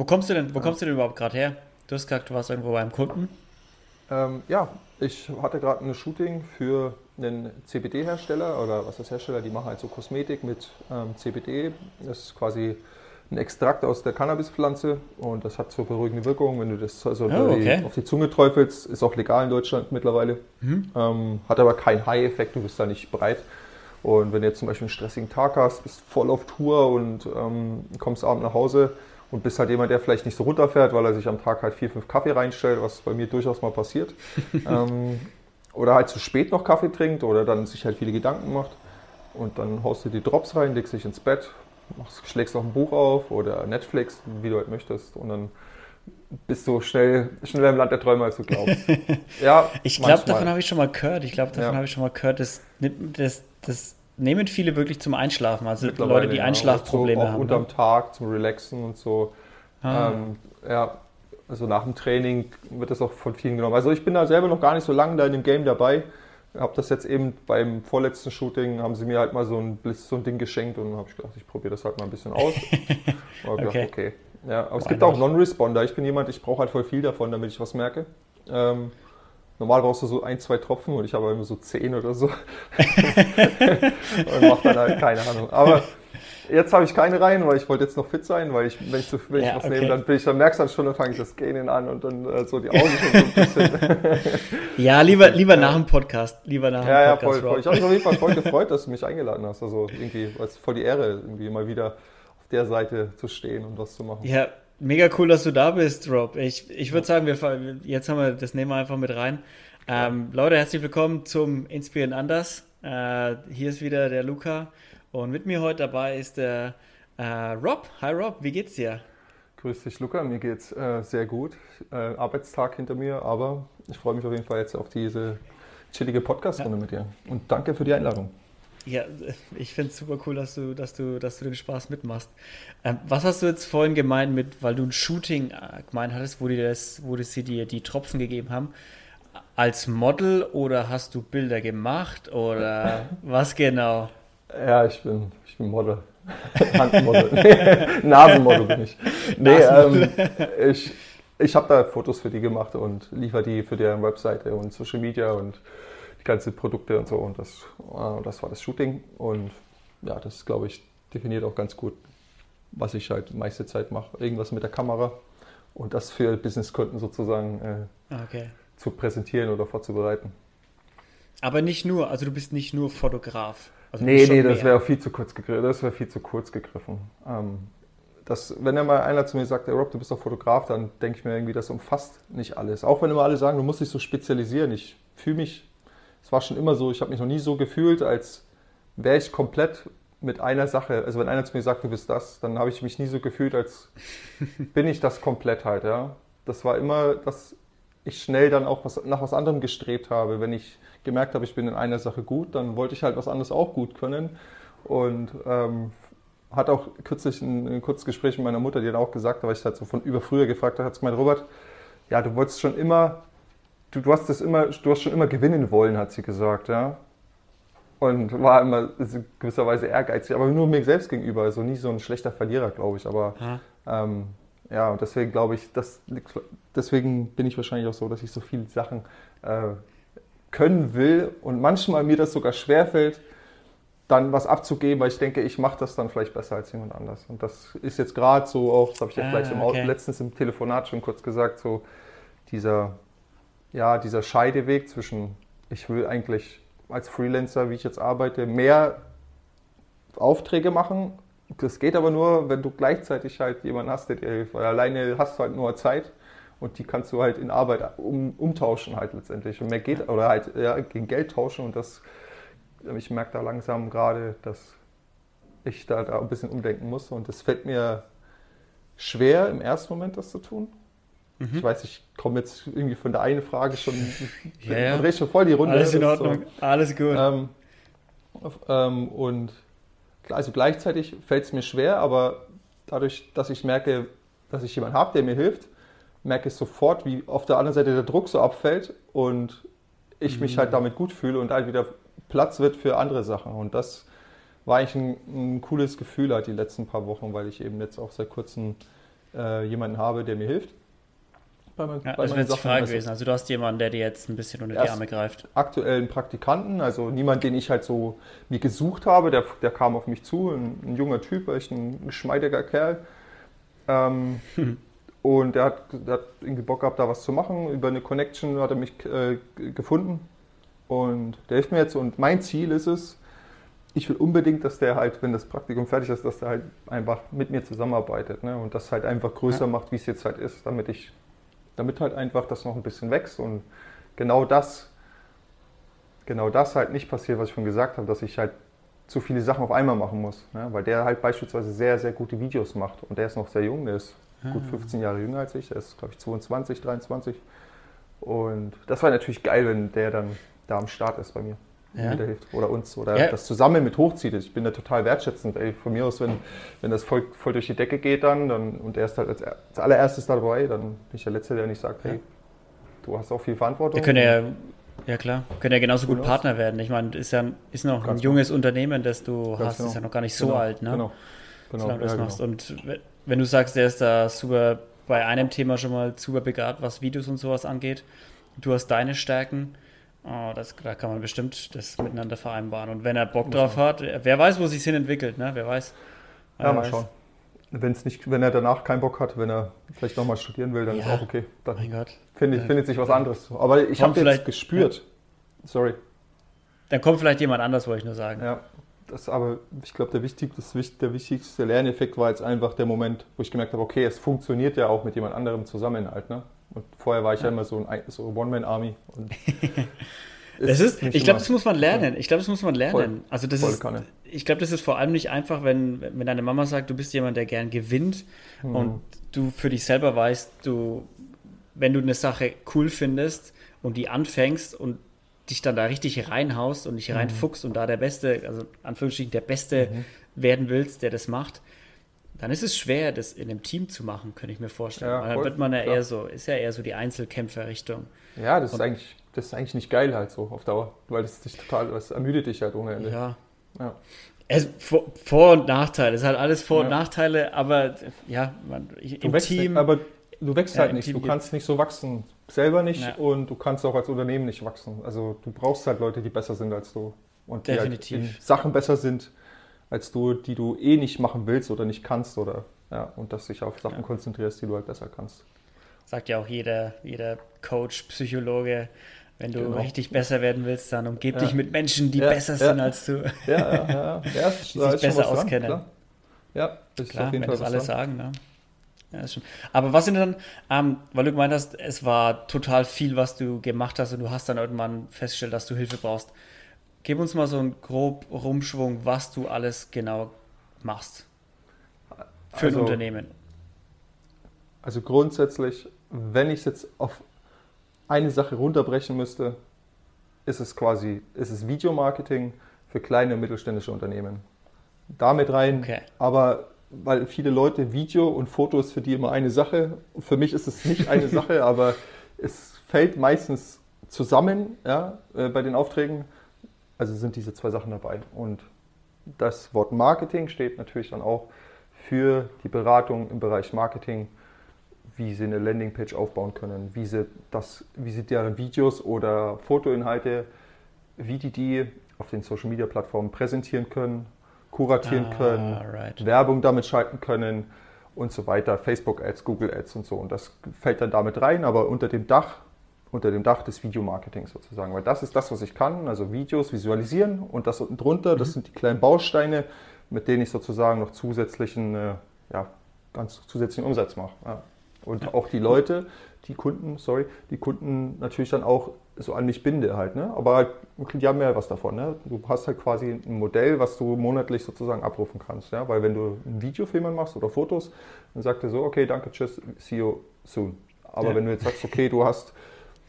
Wo kommst du denn, wo kommst du denn überhaupt gerade her? Du hast gesagt, du warst irgendwo beim Kunden. Ähm, ja, ich hatte gerade ein Shooting für einen CBD-Hersteller oder was ist Hersteller, die machen halt so Kosmetik mit ähm, CBD. Das ist quasi ein Extrakt aus der Cannabispflanze und das hat so beruhigende Wirkung, wenn du das also Oh, okay. auf die Zunge träufelst. Ist auch legal in Deutschland mittlerweile. Mhm. Ähm, hat aber keinen High-Effekt, du bist da nicht breit. Und wenn du jetzt zum Beispiel einen stressigen Tag hast, bist voll auf Tour und ähm, kommst abends nach Hause und bist halt jemand, der vielleicht nicht so runterfährt, weil er sich am Tag halt vier, fünf Kaffee reinstellt, was bei mir durchaus mal passiert. ähm, oder halt zu spät noch Kaffee trinkt oder dann sich halt viele Gedanken macht. Und dann haust du die Drops rein, legst dich ins Bett, machst, schlägst noch ein Buch auf oder Netflix, wie du halt möchtest. Und dann bist du schnell, schneller im Land der Träume, als du glaubst. ja, Ich glaube, davon habe ich schon mal gehört. Ich glaube, davon Ja. habe ich schon mal gehört. Das, das, das nehmen viele wirklich zum Einschlafen. Also Leute, die ja. Einschlafprobleme so auch haben. unterm Ne? Tag zum Relaxen und so. Ah. Ähm, ja, also nach dem Training wird das auch von vielen genommen. Also ich bin da selber noch gar nicht so lange da in dem Game dabei. Habe das jetzt eben beim vorletzten Shooting, haben sie mir halt mal so ein, Blitz, so ein Ding geschenkt und dann habe ich gedacht, ich probiere das halt mal ein bisschen aus. Aber Okay. gedacht, okay. Ja, aber es Why gibt not? auch Non-Responder. Ich bin jemand, ich brauche halt voll viel davon, damit ich was merke. Ähm, normal brauchst du so ein, zwei Tropfen und ich habe immer so zehn oder so. und mache dann halt keine Ahnung. Aber jetzt habe ich keine rein, weil ich wollte jetzt noch fit sein, weil ich, wenn ich, so, wenn Ja, ich was okay. nehme, dann, bin ich, dann merkst du dann schon, dann fange ich das Gähnen an und dann äh, so die Augen schon so ein bisschen. Ja, lieber, lieber nach dem Podcast. Lieber nach dem ja, ja, Podcast. voll, voll. Ich habe mich auf jeden Fall voll gefreut, dass du mich eingeladen hast. Also irgendwie, weil es voll die Ehre, irgendwie mal wieder auf der Seite zu stehen und was zu machen. Ja, mega cool, dass du da bist, Rob. Ich, ich würde sagen, wir, jetzt haben wir, das nehmen wir einfach mit rein. Ähm, Leute, herzlich willkommen zum Inspirieren Anders. Äh, hier ist wieder der Luca und mit mir heute dabei ist der äh, Rob. Hi Rob, wie geht's dir? Grüß dich, Luca. Mir geht's äh, sehr gut. Äh, Arbeitstag hinter mir, aber ich freue mich auf jeden Fall jetzt auf diese chillige Podcast-Runde mit dir. Und danke für die Einladung. Ja, ich finde es super cool, dass du, dass du, dass du den Spaß mitmachst. Ähm, was hast du jetzt vorhin gemeint mit, weil du ein Shooting äh, gemeint hattest, wo die das, wo die sie dir die Tropfen gegeben haben? Als Model oder hast du Bilder gemacht oder was genau? Ja, ich bin, ich bin Model. Handmodel. Nasenmodel bin ich. Nee, ähm, ich, ich habe da Fotos für die gemacht und liefere die für deren Webseite und Social Media und die ganzen Produkte und so. Und das, äh, das war das Shooting. Und ja, das glaube ich definiert auch ganz gut, was ich halt die meiste Zeit mache. Irgendwas mit der Kamera und das für Businesskunden sozusagen äh, Okay. zu präsentieren oder vorzubereiten. Aber nicht nur, also du bist nicht nur Fotograf. Also Nee, nee, das wäre auch viel zu kurz gegriffen. Das wäre viel zu kurz gegriffen. Ähm, das, wenn ja mal einer zu mir sagt, hey Rob, du bist doch Fotograf, dann denke ich mir irgendwie, das umfasst nicht alles. Auch wenn immer alle sagen, du musst dich so spezialisieren. Ich fühle mich, es war schon immer so, ich habe mich noch nie so gefühlt, als wäre ich komplett mit einer Sache. Also wenn einer zu mir sagt, du bist das, dann habe ich mich nie so gefühlt, als bin ich das komplett halt, ja. Das war immer, dass ich schnell dann auch was, nach was anderem gestrebt habe. Wenn ich gemerkt habe, ich bin in einer Sache gut, dann wollte ich halt was anderes auch gut können. Und ähm, hat auch kürzlich ein, ein kurzes Gespräch mit meiner Mutter, die hat auch gesagt, weil ich halt so von über früher gefragt habe, hat sie gemeint, Robert, ja, du wolltest schon immer, du, du hast das immer, du hast schon immer gewinnen wollen, hat sie gesagt, ja. Und war immer gewisserweise ehrgeizig, aber nur mir selbst gegenüber, also nie so ein schlechter Verlierer, glaube ich. Aber Ah, ähm, ja, und deswegen glaube ich, das deswegen bin ich wahrscheinlich auch so, dass ich so viele Sachen äh, können will und manchmal mir das sogar schwerfällt, dann was abzugeben, weil ich denke, ich mache das dann vielleicht besser als jemand anders. Und das ist jetzt gerade so auch, das habe ich ja Ah, vielleicht im, okay. letztens im Telefonat schon kurz gesagt, so dieser, ja, dieser Scheideweg zwischen, ich will eigentlich als Freelancer, wie ich jetzt arbeite, mehr Aufträge machen. Das geht aber nur, wenn du gleichzeitig halt jemanden hast, der dir hilft. Weil alleine hast du halt nur Zeit und die kannst du halt in Arbeit um, umtauschen halt letztendlich. Und mehr geht, oder halt ja, gegen Geld tauschen und das, ich merke da langsam gerade, dass ich da, da ein bisschen umdenken muss und es fällt mir schwer im ersten Moment das zu tun. Mhm. Ich weiß, ich komme jetzt irgendwie von der einen Frage schon, Ja, ja. drehe schon voll die Runde. alles in ist so- Ordnung, alles gut. ähm, ähm, und also gleichzeitig fällt es mir schwer, aber dadurch, dass ich merke, dass ich jemanden habe, der mir hilft, merke ich sofort, wie auf der anderen Seite der Druck so abfällt und ich mich Mhm. halt damit gut fühle und halt wieder Platz wird für andere Sachen. Und das war eigentlich ein, ein cooles Gefühl halt die letzten paar Wochen, weil ich eben jetzt auch seit kurzem äh, jemanden habe, der mir hilft. Bei mein, ja, bei das wäre jetzt die Frage also, gewesen. Also du hast jemanden, der dir jetzt ein bisschen unter die Arme greift. Aktuellen Praktikanten, also niemand, den ich halt so mir gesucht habe, der, der kam auf mich zu, ein, ein junger Typ, echt ein geschmeidiger Kerl. Ähm, Und der hat, der hat, irgendwie Bock gehabt, da was zu machen. Über eine Connection hat er mich äh, gefunden. Und der hilft mir jetzt. Und mein Ziel ist es, ich will unbedingt, dass der halt, wenn das Praktikum fertig ist, dass der halt einfach mit mir zusammenarbeitet. Ne? Und das halt einfach größer ja. macht, wie es jetzt halt ist, damit ich, damit halt einfach das noch ein bisschen wächst. Und genau das, genau das halt nicht passiert, was ich schon gesagt habe, dass ich halt zu viele Sachen auf einmal machen muss. Ne? Weil der halt beispielsweise sehr, sehr gute Videos macht. Und der ist noch sehr jung, der ist gut 15 Jahre jünger als ich. Er ist, glaube ich, 22, 23. Und das war natürlich geil, wenn der dann da am Start ist bei mir. Ja. Mir hilft. Oder uns. Oder ja. das zusammen mit hochzieht. Ich bin da total wertschätzend. Ey, von mir aus, wenn, wenn das voll, voll durch die Decke geht dann, dann und er ist halt als, als allererstes dabei, dann bin ich der Letzte, der nicht sagt, hey, du hast auch viel Verantwortung. Wir können ja, ja klar, können ja genauso gut Partner werden. Ich meine, ist ja ist noch Ganz ein junges genau. Unternehmen, das du Ganz hast, genau. ist ja noch gar nicht so genau. alt, ne? Genau. Genau. Solange du das machst. Genau. Und wenn du sagst, der ist da super bei einem Thema schon mal super begabt, was Videos und sowas angeht, du hast deine Stärken, oh, das, da kann man bestimmt das miteinander vereinbaren. Und wenn er Bock drauf hat, wer weiß, wo sich hin entwickelt, ne? Wer weiß. Ja, mal weiß. schauen. Wenn's nicht, wenn er danach keinen Bock hat, wenn er vielleicht nochmal studieren will, dann ja. ist auch okay. Dann mein Gott. Findet, findet sich was anderes. Aber ich habe jetzt gespürt. Ja. Sorry. Dann kommt vielleicht jemand anders, wollte ich nur sagen. Ja, das aber, ich glaube, der, wichtig, der wichtigste Lerneffekt war jetzt einfach der Moment, wo ich gemerkt habe, okay, es funktioniert ja auch mit jemand anderem zusammen halt, ne? Und vorher war ich ja, immer so ein so One-Man-Army. das ist, ich glaube, das muss man lernen. Ich glaube, das muss man lernen. Voll, also das ist, Kanne. ich glaube, das ist vor allem nicht einfach, wenn, wenn deine Mama sagt, du bist jemand, der gern gewinnt hm. und du für dich selber weißt, du, wenn du eine Sache cool findest und die anfängst und dich dann da richtig reinhaust und dich mhm. reinfuchst und da der Beste, also Anführungsstrichen der Beste mhm. werden willst, der das macht, dann ist es schwer, das in einem Team zu machen, könnte ich mir vorstellen. Ja, dann wird man ja klar. eher so, ist ja eher so die Einzelkämpferrichtung. Ja, das ist eigentlich, das ist eigentlich nicht geil halt so auf Dauer, weil das dich total, das ermüdet dich halt ohne Ende. Ja. ja. Es, Vor-, Vor und Nachteile, es hat alles Vor- und Nachteile, aber ja, man, im Team. Aber du wächst halt nicht, du kannst nicht so wachsen selber nicht und du kannst auch als Unternehmen nicht wachsen. Also du brauchst halt Leute, die besser sind als du und die Definitiv. Halt Sachen besser sind als du, die du eh nicht machen willst oder nicht kannst oder ja und dass dich auf Sachen ja. konzentrierst, die du halt besser kannst. Sagt ja auch jeder, jeder Coach, Psychologe, wenn du genau. richtig besser werden willst, dann umgib ja. dich mit Menschen, die ja, besser sind als du. Ja, ja, ja. ja die sich besser auskennen. Dran, ja, das klar, ist auf jeden wenn Fall das alle sagen. Ne? Ja, ist schon. Aber was sind dann, ähm, weil du gemeint hast, es war total viel, was du gemacht hast und du hast dann irgendwann festgestellt, dass du Hilfe brauchst. Gib uns mal so einen grob Rumschwung, was du alles genau machst für also, ein Unternehmen. Also grundsätzlich, wenn ich es jetzt auf eine Sache runterbrechen müsste, ist es quasi, ist es Videomarketing für kleine und mittelständische Unternehmen. Damit rein, okay. aber weil viele Leute Video und Fotos für die immer eine Sache. Für mich ist es nicht eine Sache, aber es fällt meistens zusammen ja, äh, bei den Aufträgen. Also sind diese zwei Sachen dabei. Und das Wort Marketing steht natürlich dann auch für die Beratung im Bereich Marketing, wie sie eine Landingpage aufbauen können, wie sie, das, wie sie deren Videos oder Fotoinhalte, wie die die auf den Social Media Plattformen präsentieren können, kuratieren ah, können, right. Werbung damit schalten können und so weiter, Facebook-Ads, Google-Ads und so. Und das fällt dann damit rein, aber unter dem Dach, unter dem Dach des Videomarketings sozusagen. Weil das ist das, was ich kann, also Videos visualisieren und das unten drunter, mhm. das sind die kleinen Bausteine, mit denen ich sozusagen noch zusätzlichen, äh, ja, ganz zusätzlichen Umsatz mache. Ja. Und auch die Leute, die Kunden, sorry, die Kunden natürlich dann auch so an mich binde halt. Ne? Aber halt, die haben ja was davon. Ne? Du hast halt quasi ein Modell, was du monatlich sozusagen abrufen kannst. Ja? Weil wenn du ein Videofilm machst oder Fotos, dann sagt er so, okay, danke, tschüss, see you soon. Aber ja. wenn du jetzt sagst, okay, du hast,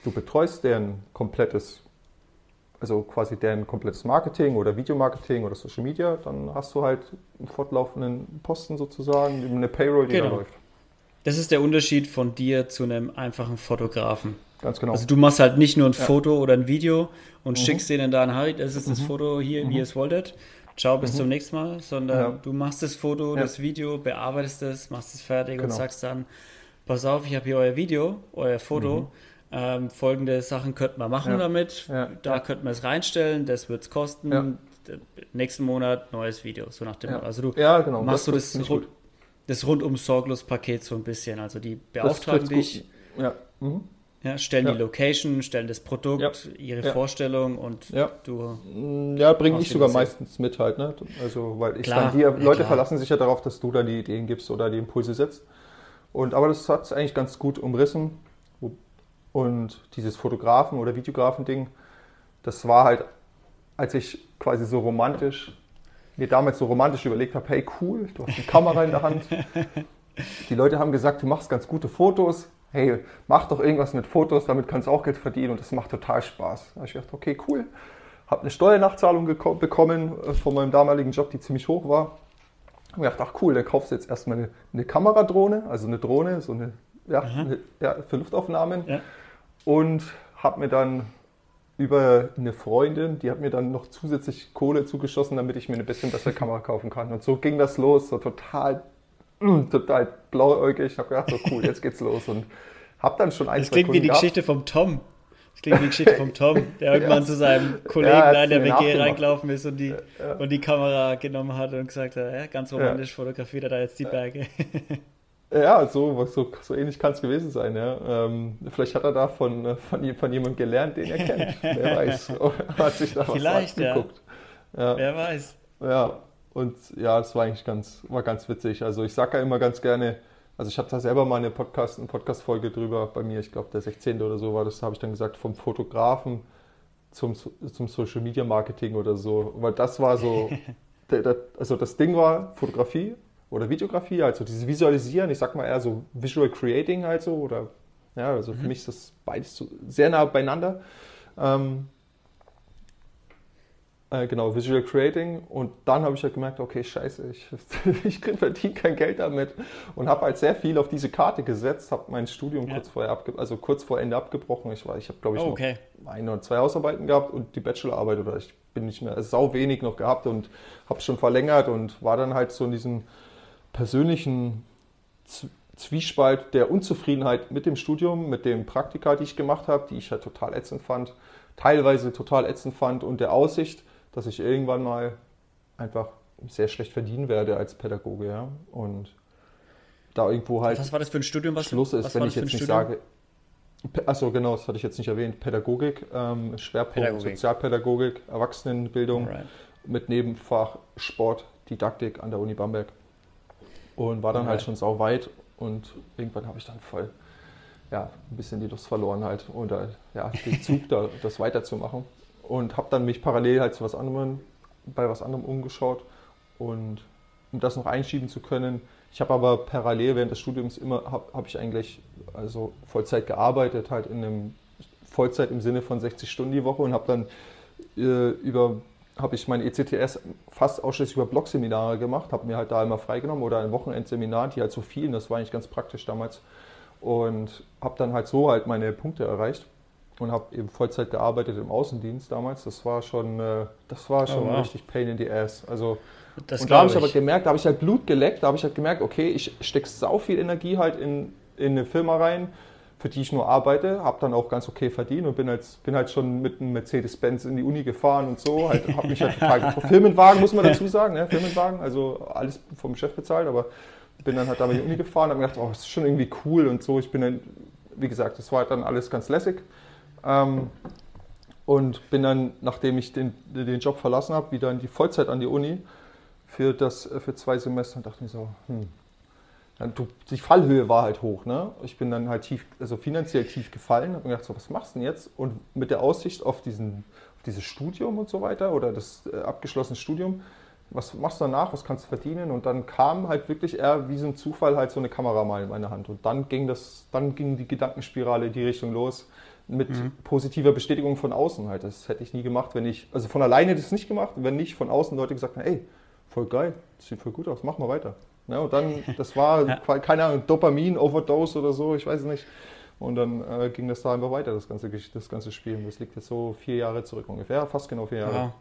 du betreust deren komplettes, also quasi deren komplettes Marketing oder Videomarketing oder Social Media, dann hast du halt einen fortlaufenden Posten sozusagen, eine Payroll, die genau. da läuft. Das ist der Unterschied von dir zu einem einfachen Fotografen. Ganz genau. Also du machst halt nicht nur ein ja. Foto oder ein Video und mhm. schickst denen dann, hey, das ist das mhm. Foto hier, mhm. wie ihr es wolltet. ciao, bis mhm. zum nächsten Mal, sondern ja. du machst das Foto, ja. das Video, bearbeitest es, machst es fertig genau. und sagst dann, pass auf, ich habe hier euer Video, euer Foto. Ähm, folgende Sachen könnten wir machen ja. damit. Da könnten wir es reinstellen, das wird es kosten. Nächsten Monat neues Video, so nach dem. Also du genau. machst das, du das, rund, das rundum sorglos Paket so ein bisschen. Also die beauftragen dich. Ja. Mhm. Ja, stellen ja. die Location, stellen das Produkt, ja. ihre ja. Vorstellung und du. Mm, ja, bringe ich sogar meistens mit halt, ne? Also, weil ich klar. dann die Leute klar. verlassen sich ja darauf, dass du da die Ideen gibst oder die Impulse setzt. Und aber das hat es eigentlich ganz gut umrissen. Und dieses Fotografen- oder Videografen-Ding, das war halt, als ich quasi so romantisch, mir damals so romantisch überlegt habe, hey cool, du hast eine Kamera in der Hand. Die Leute haben gesagt, du machst ganz gute Fotos hey, mach doch irgendwas mit Fotos, damit kannst du auch Geld verdienen und das macht total Spaß. Da habe ich gedacht, okay, cool. Habe eine Steuernachzahlung bekommen äh, von meinem damaligen Job, die ziemlich hoch war. Und gedacht, ach cool, dann kaufst du jetzt erstmal eine, eine Kameradrohne, also eine Drohne, so eine, ja, eine, ja für Luftaufnahmen. Ja. Und habe mir dann über eine Freundin, die hat mir dann noch zusätzlich Kohle zugeschossen, damit ich mir eine bisschen bessere Kamera kaufen kann. Und so ging das los, so total total blauäugig. Ich habe gedacht, so cool, jetzt geht's los. Und habe dann schon ein, Das klingt wie die gehabt. Geschichte vom Tom. Das klingt wie die Geschichte vom Tom, der irgendwann ja. zu seinem Kollegen ja, in der WG reingelaufen ist und die, ja. und die Kamera genommen hat und gesagt hat, ja, ganz romantisch fotografiert er da jetzt die Berge. Ja, so, so, so ähnlich kann es gewesen sein. Ja. Ähm, vielleicht hat er da von, von, von jemandem gelernt, den er kennt. Wer weiß. hat sich da vielleicht, was angeguckt. Ja. Wer weiß. Ja, und ja, das war eigentlich ganz, war ganz witzig. Also ich sage ja immer ganz gerne, also ich habe da selber mal eine Podcast, eine Podcast-Folge drüber bei mir, ich glaube der 16. oder so war das, habe ich dann gesagt, vom Fotografen zum, zum Social Media Marketing oder so. Weil das war so, der, der, also das Ding war Fotografie oder Videografie, also dieses Visualisieren, ich sag mal eher so Visual Creating halt so, oder ja, also für mhm. mich ist das beides so sehr nah beieinander. Ähm, äh, genau, Visual Creating. Und dann habe ich halt gemerkt, okay, scheiße, ich, ich verdiene kein Geld damit. Und habe halt sehr viel auf diese Karte gesetzt, habe mein Studium ja. kurz, vorher abge also kurz vor Ende abgebrochen. Ich, ich habe, glaube ich, oh, okay. noch ein oder zwei Hausarbeiten gehabt und die Bachelorarbeit oder ich bin nicht mehr, also sau wenig noch gehabt und habe es schon verlängert und war dann halt so in diesem persönlichen Zwiespalt der Unzufriedenheit mit dem Studium, mit den Praktika, die ich gemacht habe, die ich halt total ätzend fand, teilweise total ätzend fand und der Aussicht, dass ich irgendwann mal einfach sehr schlecht verdienen werde als Pädagoge. Ja? Und da irgendwo halt. Was war das für ein Studium, was Schluss ist, wenn ich jetzt nicht sage. Achso, genau, das hatte ich jetzt nicht erwähnt. Pädagogik, ähm, Schwerpunkt Pädagogik. Sozialpädagogik, Erwachsenenbildung right. mit Nebenfach Sport, Didaktik an der Uni Bamberg. Und war dann halt schon sau weit und irgendwann habe ich dann voll ja, ein bisschen die Lust verloren halt oder ja, den Zug da, das weiterzumachen und habe dann mich parallel halt zu was anderem, bei was anderem umgeschaut und um das noch einschieben zu können. Ich habe aber parallel während des Studiums immer, habe hab ich eigentlich also Vollzeit gearbeitet, halt in einem Vollzeit im Sinne von 60 Stunden die Woche und habe dann äh, über habe ich mein ECTS fast ausschließlich über Blogseminare gemacht, habe mir halt da immer freigenommen oder ein Wochenendseminar, die halt so fielen, das war eigentlich ganz praktisch damals und habe dann halt so halt meine Punkte erreicht und habe eben Vollzeit gearbeitet im Außendienst damals. Das war schon, äh, das war schon oh, wow. richtig Pain in the Ass. Also das und da habe ich aber gemerkt, da habe ich halt Blut geleckt, da habe ich halt gemerkt, okay, ich stecke sau viel Energie halt in, in eine Firma rein, für die ich nur arbeite, habe dann auch ganz okay verdient und bin halt, bin halt schon mit einem Mercedes-Benz in die Uni gefahren und so. Halt, habe mich halt total Firmenwagen, muss man dazu sagen, ne? Firmenwagen, also alles vom Chef bezahlt, aber bin dann halt da in die Uni gefahren, habe mir gedacht, oh, das ist schon irgendwie cool und so. Ich bin dann, wie gesagt, das war halt dann alles ganz lässig. Ähm, und bin dann, nachdem ich den, den Job verlassen habe, wieder in die Vollzeit an die Uni für, das, für zwei Semester und dachte mir so, hm, die Fallhöhe war halt hoch. Ne? Ich bin dann halt tief, also finanziell tief gefallen, habe mir gedacht, so, was machst du denn jetzt? Und mit der Aussicht auf, diesen, auf dieses Studium und so weiter oder das äh, abgeschlossene Studium, was machst du danach, was kannst du verdienen? Und dann kam halt wirklich eher wie so ein Zufall halt so eine Kamera mal in meine Hand. Und dann ging das, dann ging die Gedankenspirale in die Richtung los mit mhm. positiver Bestätigung von außen halt. Das hätte ich nie gemacht, wenn ich, also von alleine hätte ich es nicht gemacht, wenn nicht von außen Leute gesagt haben, ey, voll geil, sieht voll gut aus, mach mal weiter. Ja, und dann, das war, ja. keine Ahnung, Dopamin-Overdose oder so, ich weiß es nicht. Und dann äh, ging das da einfach weiter, das ganze, das ganze Spiel. Das liegt jetzt so vier Jahre zurück ungefähr, fast genau vier Jahre. Ja.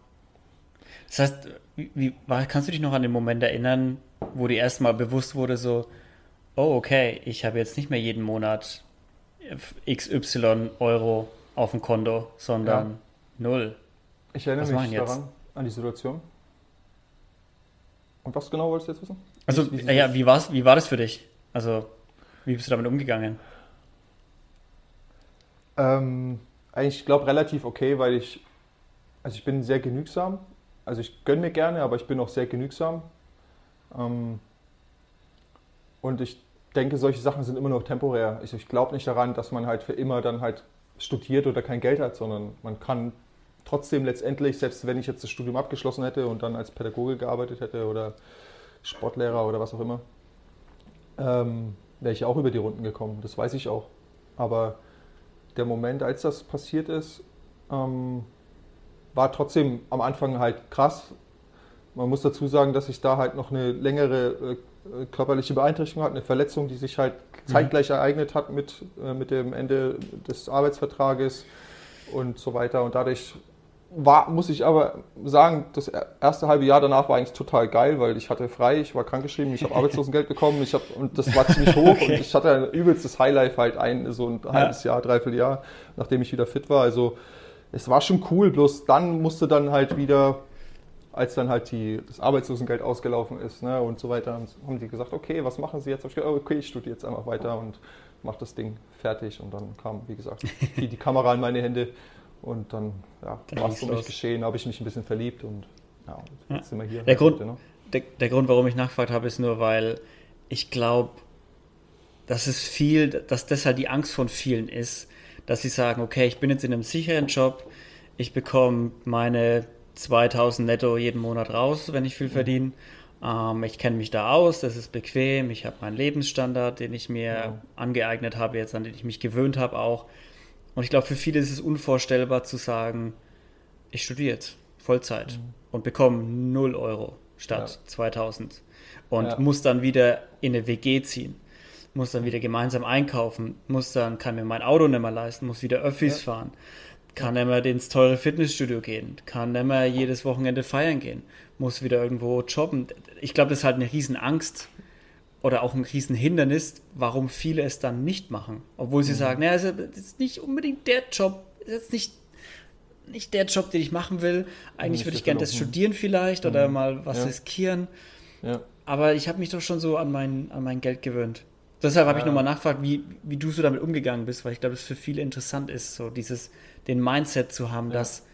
Das heißt, wie, kannst du dich noch an den Moment erinnern, wo dir erstmal bewusst wurde, so, oh, okay, ich habe jetzt nicht mehr jeden Monat XY Euro auf dem Konto, sondern ja. null. Ich erinnere was mich daran, an die Situation. Und was genau wolltest du jetzt wissen? Also, ja, wie, war's, wie war das für dich? Also, wie bist du damit umgegangen? Ähm, eigentlich, ich glaube, relativ okay, weil ich, also ich bin sehr genügsam. Also ich gönne mir gerne, aber ich bin auch sehr genügsam. Ähm, und ich denke, solche Sachen sind immer noch temporär. Ich, ich glaube nicht daran, dass man halt für immer dann halt studiert oder kein Geld hat, sondern man kann trotzdem letztendlich, selbst wenn ich jetzt das Studium abgeschlossen hätte und dann als Pädagoge gearbeitet hätte oder Sportlehrer oder was auch immer, ähm, wäre ich auch über die Runden gekommen. Das weiß ich auch. Aber der Moment, als das passiert ist, ähm, war trotzdem am Anfang halt krass. Man muss dazu sagen, dass ich da halt noch eine längere äh, körperliche Beeinträchtigung hatte, eine Verletzung, die sich halt mhm. zeitgleich ereignet hat mit, äh, mit dem Ende des Arbeitsvertrages und so weiter. Und dadurch war, muss ich aber sagen, das erste halbe Jahr danach war eigentlich total geil, weil ich hatte frei, ich war krankgeschrieben, ich habe Arbeitslosengeld bekommen, ich hab, und das war ziemlich hoch okay. und ich hatte ein übelstes Highlife halt ein, so ein ja. halbes Jahr, dreiviertel Jahr, nachdem ich wieder fit war. Also es war schon cool, bloß dann musste dann halt wieder, als dann halt die, das Arbeitslosengeld ausgelaufen ist ne, und so weiter, haben die gesagt, okay, was machen Sie jetzt? Ich gesagt, okay, ich studiere jetzt einfach weiter und mache das Ding fertig und dann kam, wie gesagt, die, die Kamera in meine Hände und dann ja, war es um mich geschehen, habe ich mich ein bisschen verliebt und ja, jetzt ja. sind wir hier. Der Grund, heute, ne? der, der Grund, warum ich nachgefragt habe, ist nur, weil ich glaube, dass es viel, dass das halt die Angst von vielen ist, dass sie sagen, okay, ich bin jetzt in einem sicheren Job, ich bekomme meine 2000 netto jeden Monat raus, wenn ich viel mhm. verdiene. Ähm, ich kenne mich da aus, das ist bequem, ich habe meinen Lebensstandard, den ich mir ja. angeeignet habe, jetzt an den ich mich gewöhnt habe auch. Und ich glaube, für viele ist es unvorstellbar zu sagen, ich studiere jetzt Vollzeit mhm. und bekomme 0 Euro statt ja. 2000 und ja. muss dann wieder in eine WG ziehen, muss dann wieder gemeinsam einkaufen, muss dann, kann mir mein Auto nicht mehr leisten, muss wieder Öffis ja. fahren, kann nicht mehr ins teure Fitnessstudio gehen, kann nicht mehr jedes Wochenende feiern gehen, muss wieder irgendwo jobben. Ich glaube, das ist halt eine Riesenangst, oder auch ein Riesenhindernis, warum viele es dann nicht machen. Obwohl sie mhm. sagen, naja, das ist nicht unbedingt der Job, das ist jetzt nicht, nicht der Job, den ich machen will. Eigentlich würde ich gerne das studieren vielleicht oder mhm. mal was ja. riskieren. Ja. Aber ich habe mich doch schon so an mein, an mein Geld gewöhnt. Deshalb habe ja. ich nochmal nachgefragt, wie, wie du so damit umgegangen bist, weil ich glaube, es für viele interessant ist, so dieses, den Mindset zu haben, dass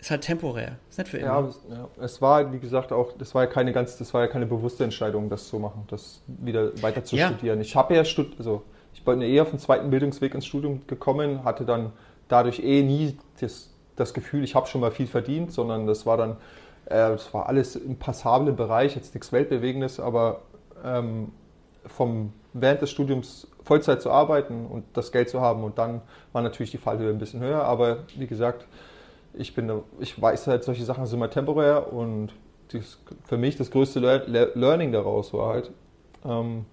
ist halt temporär, ist nicht für immer. Ja, ja, es war, wie gesagt, auch, das war ja keine ganz, das war ja keine bewusste Entscheidung, das zu machen, das wieder weiter zu ja. studieren. Ich habe ja stud also ich bin eher auf den zweiten Bildungsweg ins Studium gekommen, hatte dann dadurch eh nie das, das Gefühl, ich habe schon mal viel verdient, sondern das war dann, äh, das war alles im passablen Bereich, jetzt nichts Weltbewegendes, aber ähm, vom während des Studiums Vollzeit zu arbeiten und das Geld zu haben und dann war natürlich die Fallhöhe ein bisschen höher, aber wie gesagt, ich, bin, ich weiß halt, solche Sachen sind immer temporär und das, für mich das größte Learning daraus war halt, ähm,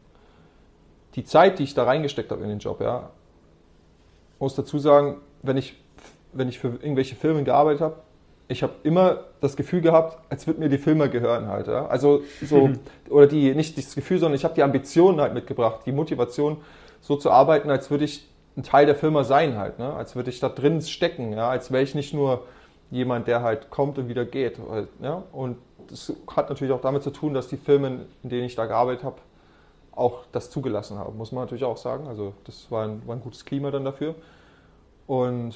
die Zeit, die ich da reingesteckt habe in den Job, ja, muss dazu sagen, wenn ich, wenn ich für irgendwelche Firmen gearbeitet habe, ich habe immer das Gefühl gehabt, als würde mir die Firma gehören halt. Ja? Also so, mhm. oder die, nicht das Gefühl, sondern ich habe die Ambitionen halt mitgebracht, die Motivation, so zu arbeiten, als würde ich ein Teil der Firma sein halt, ne? als würde ich da drin stecken, ja? als wäre ich nicht nur jemand, der halt kommt und wieder geht. Ja? Und das hat natürlich auch damit zu tun, dass die Firmen, in denen ich da gearbeitet habe, auch das zugelassen haben, muss man natürlich auch sagen. Also das war ein, war ein gutes Klima dann dafür. Und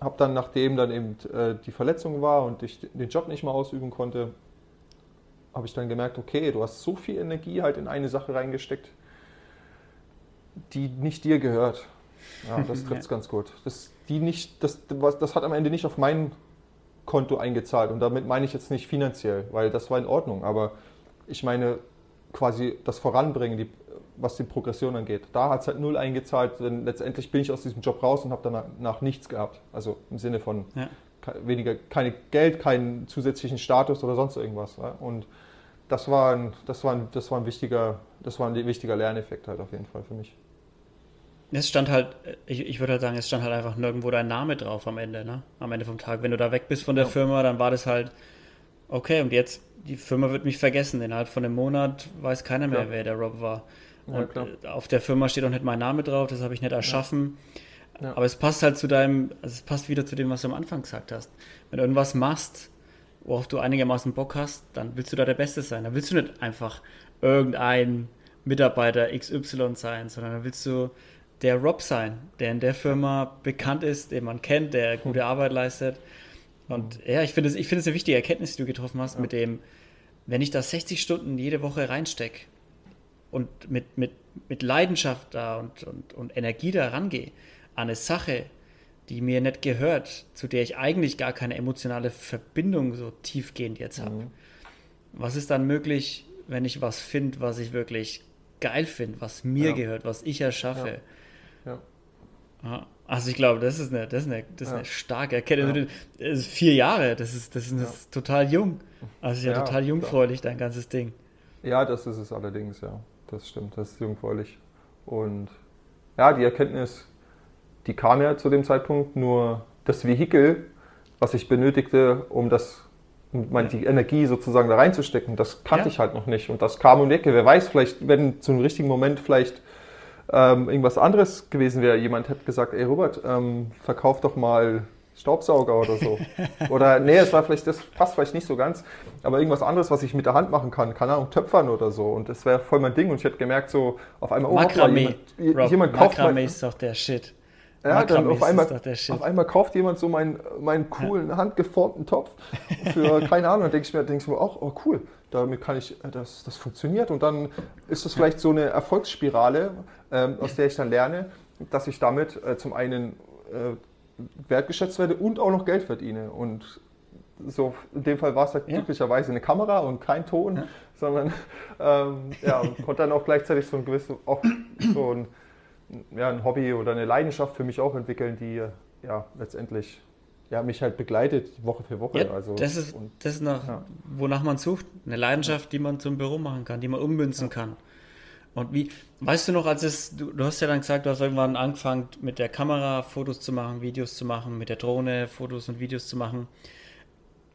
habe dann, nachdem dann eben äh, die Verletzung war und ich den Job nicht mehr ausüben konnte, habe ich dann gemerkt, okay, du hast so viel Energie halt in eine Sache reingesteckt, die nicht dir gehört. Ja, das trifft es ja. ganz gut. Das, die nicht, das, das hat am Ende nicht auf mein Konto eingezahlt. Und damit meine ich jetzt nicht finanziell, weil das war in Ordnung. Aber ich meine quasi das Voranbringen, die, was die Progression angeht. Da hat es halt null eingezahlt, denn letztendlich bin ich aus diesem Job raus und habe danach nichts gehabt. Also im Sinne von ja. weniger, keine Geld, keinen zusätzlichen Status oder sonst irgendwas. Und das war ein, das war ein, das war ein wichtiger, das war ein wichtiger Lerneffekt halt auf jeden Fall für mich. Es stand halt, ich, ich würde halt sagen, es stand halt einfach nirgendwo dein Name drauf am Ende, ne? Am Ende vom Tag. Wenn du da weg bist von der ja. Firma, dann war das halt, okay, und jetzt, die Firma wird mich vergessen. Innerhalb von einem Monat weiß keiner mehr, ja. wer der Rob war. Und ja, auf der Firma steht auch nicht mein Name drauf, das habe ich nicht erschaffen. Ja. Aber es passt halt zu deinem, also es passt wieder zu dem, was du am Anfang gesagt hast. Wenn du irgendwas machst, worauf du einigermaßen Bock hast, dann willst du da der Beste sein. Dann willst du nicht einfach irgendein Mitarbeiter XY sein, sondern dann willst du der Rob sein, der in der Firma bekannt ist, den man kennt, der gute Arbeit leistet. Und ja, ich finde es find eine wichtige Erkenntnis, die du getroffen hast, ja. mit dem, wenn ich da 60 Stunden jede Woche reinstecke und mit, mit, mit Leidenschaft da und, und, und Energie da rangehe an eine Sache, die mir nicht gehört, zu der ich eigentlich gar keine emotionale Verbindung so tiefgehend jetzt habe. Mhm. Was ist dann möglich, wenn ich was finde, was ich wirklich geil finde, was mir ja. gehört, was ich erschaffe? Ja. Ja. Also ich glaube, das ist eine, das ist eine, das ist eine starke Erkenntnis. Ist vier Jahre, das ist, das ist, das ist total jung. Also ist ja, total jungfräulich, dein ganzes Ding. Ja, das ist es allerdings, ja. Das stimmt, das ist jungfräulich. Und ja, die Erkenntnis, die kam ja zu dem Zeitpunkt nur das Vehikel, was ich benötigte, um das um die Energie sozusagen da reinzustecken, das kannte ja. ich halt noch nicht. Und das kam um die Ecke. Wer weiß, vielleicht, wenn zu einem richtigen Moment vielleicht ähm, irgendwas anderes gewesen wäre, jemand hätte gesagt, ey Robert, ähm, verkauf doch mal Staubsauger oder so. oder nee, es war vielleicht, das passt vielleicht nicht so ganz, aber irgendwas anderes, was ich mit der Hand machen kann, keine Ahnung, Töpfern oder so. Und das wäre voll mein Ding. Und ich hätte gemerkt, so auf einmal, oh, Makramee, jemand, jemand kauft Makramee ist doch der Shit. Ja, dann auf einmal, auf einmal kauft jemand so meinen, meinen coolen, ja. handgeformten Topf für, keine Ahnung, dann denke ich mir, denke ich mir auch, oh cool, damit kann ich, äh, das, das funktioniert. Und dann ist das vielleicht so eine Erfolgsspirale, ähm, aus der ich dann lerne, dass ich damit äh, zum einen äh, wertgeschätzt werde und auch noch Geld verdiene. Und so in dem Fall war es halt ja. glücklicherweise eine Kamera und kein Ton, ja. sondern ähm, ja, konnte dann auch gleichzeitig so ein gewisses, auch so ein ja, ein Hobby oder eine Leidenschaft für mich auch entwickeln, die ja letztendlich ja, mich halt begleitet Woche für Woche. Ja, also, das ist, und, das ist nach, ja. wonach man sucht. Eine Leidenschaft, die man zum Büro machen kann, die man ummünzen kann. Und wie, weißt du noch, als es, du, du, hast ja dann gesagt, du hast irgendwann angefangen, mit der Kamera Fotos zu machen, Videos zu machen, mit der Drohne Fotos und Videos zu machen.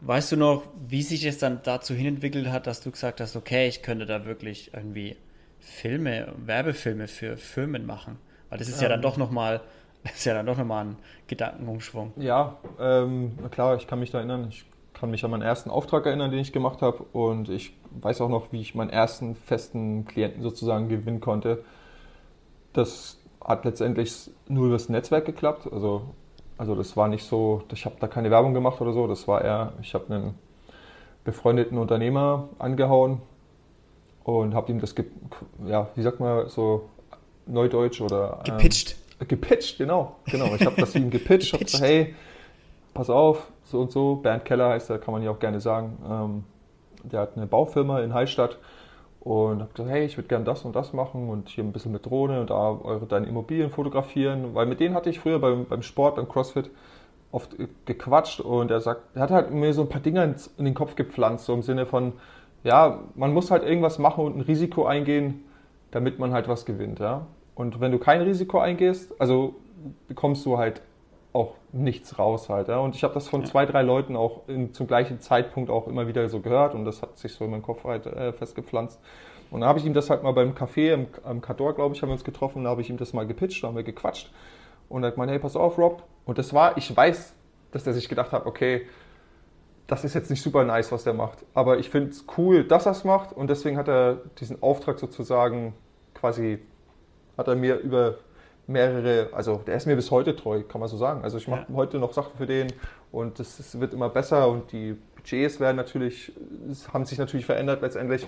Weißt du noch, wie sich es dann dazu hinentwickelt hat, dass du gesagt hast, okay, ich könnte da wirklich irgendwie Filme, Werbefilme für Firmen machen? Weil das ist ja, ja dann doch nochmal, das ist ja dann doch nochmal ein Gedankenumschwung. Ja, ähm, klar, ich kann mich da erinnern. Ich kann mich an meinen ersten Auftrag erinnern, den ich gemacht habe. Und ich weiß auch noch, wie ich meinen ersten festen Klienten sozusagen gewinnen konnte. Das hat letztendlich nur über das Netzwerk geklappt. Also, also das war nicht so, ich habe da keine Werbung gemacht oder so. Das war eher, ich habe einen befreundeten Unternehmer angehauen, und habe ihm das, ja, wie sagt man so neudeutsch oder ähm, gepitcht. Gepitcht, genau, genau. Ich habe das ihm gepitcht, habe gesagt, hey, pass auf, so und so. Bernd Keller heißt er, kann man ja auch gerne sagen. Ähm, der hat eine Baufirma in Hallstatt und habe gesagt, hey, ich würde gerne das und das machen und hier ein bisschen mit Drohne und da eure deine Immobilien fotografieren, weil mit denen hatte ich früher beim, beim Sport, beim CrossFit oft gequatscht und er sagt, er hat halt mir so ein paar Dinge in den Kopf gepflanzt, so im Sinne von, ja, man muss halt irgendwas machen und ein Risiko eingehen, damit man halt was gewinnt, ja. Und wenn du kein Risiko eingehst, also bekommst du halt auch nichts raus halt, ja. Und ich habe das von ja. zwei, drei Leuten auch in, zum gleichen Zeitpunkt auch immer wieder so gehört und das hat sich so in meinem Kopf halt äh, festgepflanzt. Und dann habe ich ihm das halt mal beim Café, im, am Kador, glaube ich, haben wir uns getroffen, da habe ich ihm das mal gepitcht, da haben wir gequatscht. Und er hat gemeint, hey, pass auf, Rob. Und das war, ich weiß, dass er sich gedacht hat, okay, das ist jetzt nicht super nice, was der macht. Aber ich finde es cool, dass er es macht und deswegen hat er diesen Auftrag sozusagen quasi, hat er mir über mehrere, also der ist mir bis heute treu, kann man so sagen. Also ich mache ja. heute noch Sachen für den und das wird immer besser und die Budgets werden natürlich, haben sich natürlich verändert letztendlich.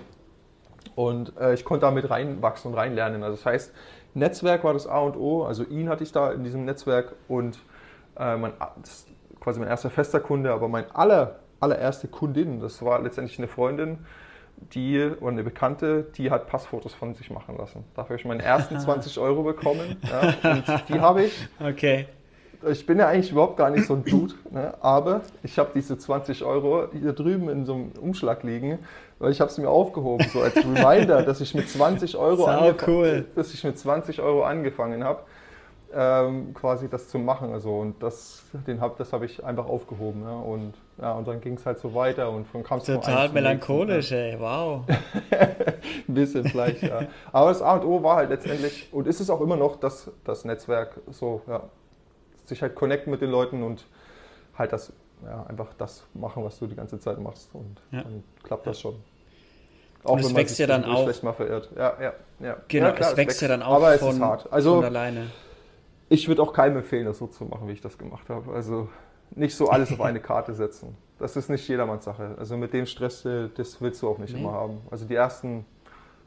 Und äh, ich konnte damit reinwachsen und reinlernen. Also das heißt, Netzwerk war das A und O, also ihn hatte ich da in diesem Netzwerk und äh, mein, das, quasi mein erster fester Kunde, aber mein aller allererste Kundin, das war letztendlich eine Freundin, die oder eine Bekannte, die hat Passfotos von sich machen lassen. Dafür habe ich meinen ersten 20 Euro bekommen. Ja, und die habe ich. Okay. Ich bin ja eigentlich überhaupt gar nicht so ein Dude, ne, aber ich habe diese 20 Euro hier drüben in so einem Umschlag liegen, weil ich habe sie mir aufgehoben, so als Reminder, dass ich mit 20 Euro, cool. dass ich mit 20 Euro angefangen habe ähm, quasi das zu machen. Also, und das, hab, das habe ich einfach aufgehoben. Ne? Und, ja, und dann ging es halt so weiter und von kam Total melancholisch, nächsten, ey, wow. Ein bisschen vielleicht, ja. Aber das A und O war halt letztendlich, und ist es auch immer noch, das, das Netzwerk so, ja, sich halt connecten mit den Leuten und halt das, ja, einfach das machen, was du die ganze Zeit machst. Und ja. dann klappt das schon. Auch und es wächst ja dann auch. Mal verirrt. Ja, ja, ja. Genau, ja, klar, es, wächst es ja dann auch aber von, es ist hart. Also, von alleine. Ich würde auch keinem empfehlen, das so zu machen, wie ich das gemacht habe. Also nicht so alles auf eine Karte setzen. Das ist nicht jedermanns Sache. Also mit dem Stress, äh, das willst du auch nicht nee. immer haben. Also die ersten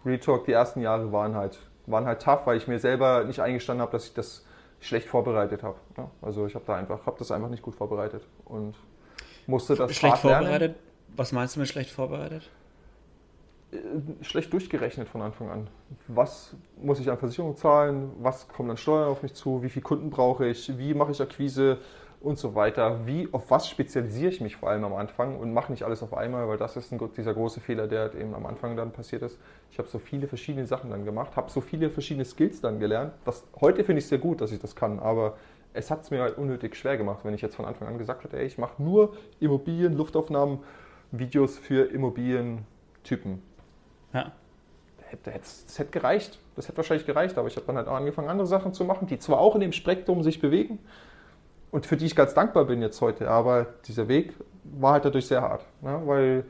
Retalk, die ersten Jahre waren halt, waren halt tough, weil ich mir selber nicht eingestanden habe, dass ich das schlecht vorbereitet habe. Ja, also ich habe da einfach, habe das einfach nicht gut vorbereitet und musste das schlecht vorbereitet. Lernen. Was meinst du mit schlecht vorbereitet? Äh, schlecht durchgerechnet von Anfang an. Was muss ich an Versicherung zahlen? Was kommen dann Steuern auf mich zu? Wie viele Kunden brauche ich? Wie mache ich Akquise? Und so weiter. Wie, auf was spezialisiere ich mich vor allem am Anfang und mache nicht alles auf einmal, weil das ist ein, dieser große Fehler, der eben am Anfang dann passiert ist. Ich habe so viele verschiedene Sachen dann gemacht, habe so viele verschiedene Skills dann gelernt. Was, heute finde ich sehr gut, dass ich das kann, aber es hat es mir halt unnötig schwer gemacht, wenn ich jetzt von Anfang an gesagt hätte, ey, ich mache nur Immobilien, Luftaufnahmen, Videos für Immobilientypen ja. Das hätte gereicht. Das hätte wahrscheinlich gereicht, aber ich habe dann halt auch angefangen, andere Sachen zu machen, die zwar auch in dem Spektrum sich bewegen und für die ich ganz dankbar bin jetzt heute, aber dieser Weg war halt dadurch sehr hart, ne? weil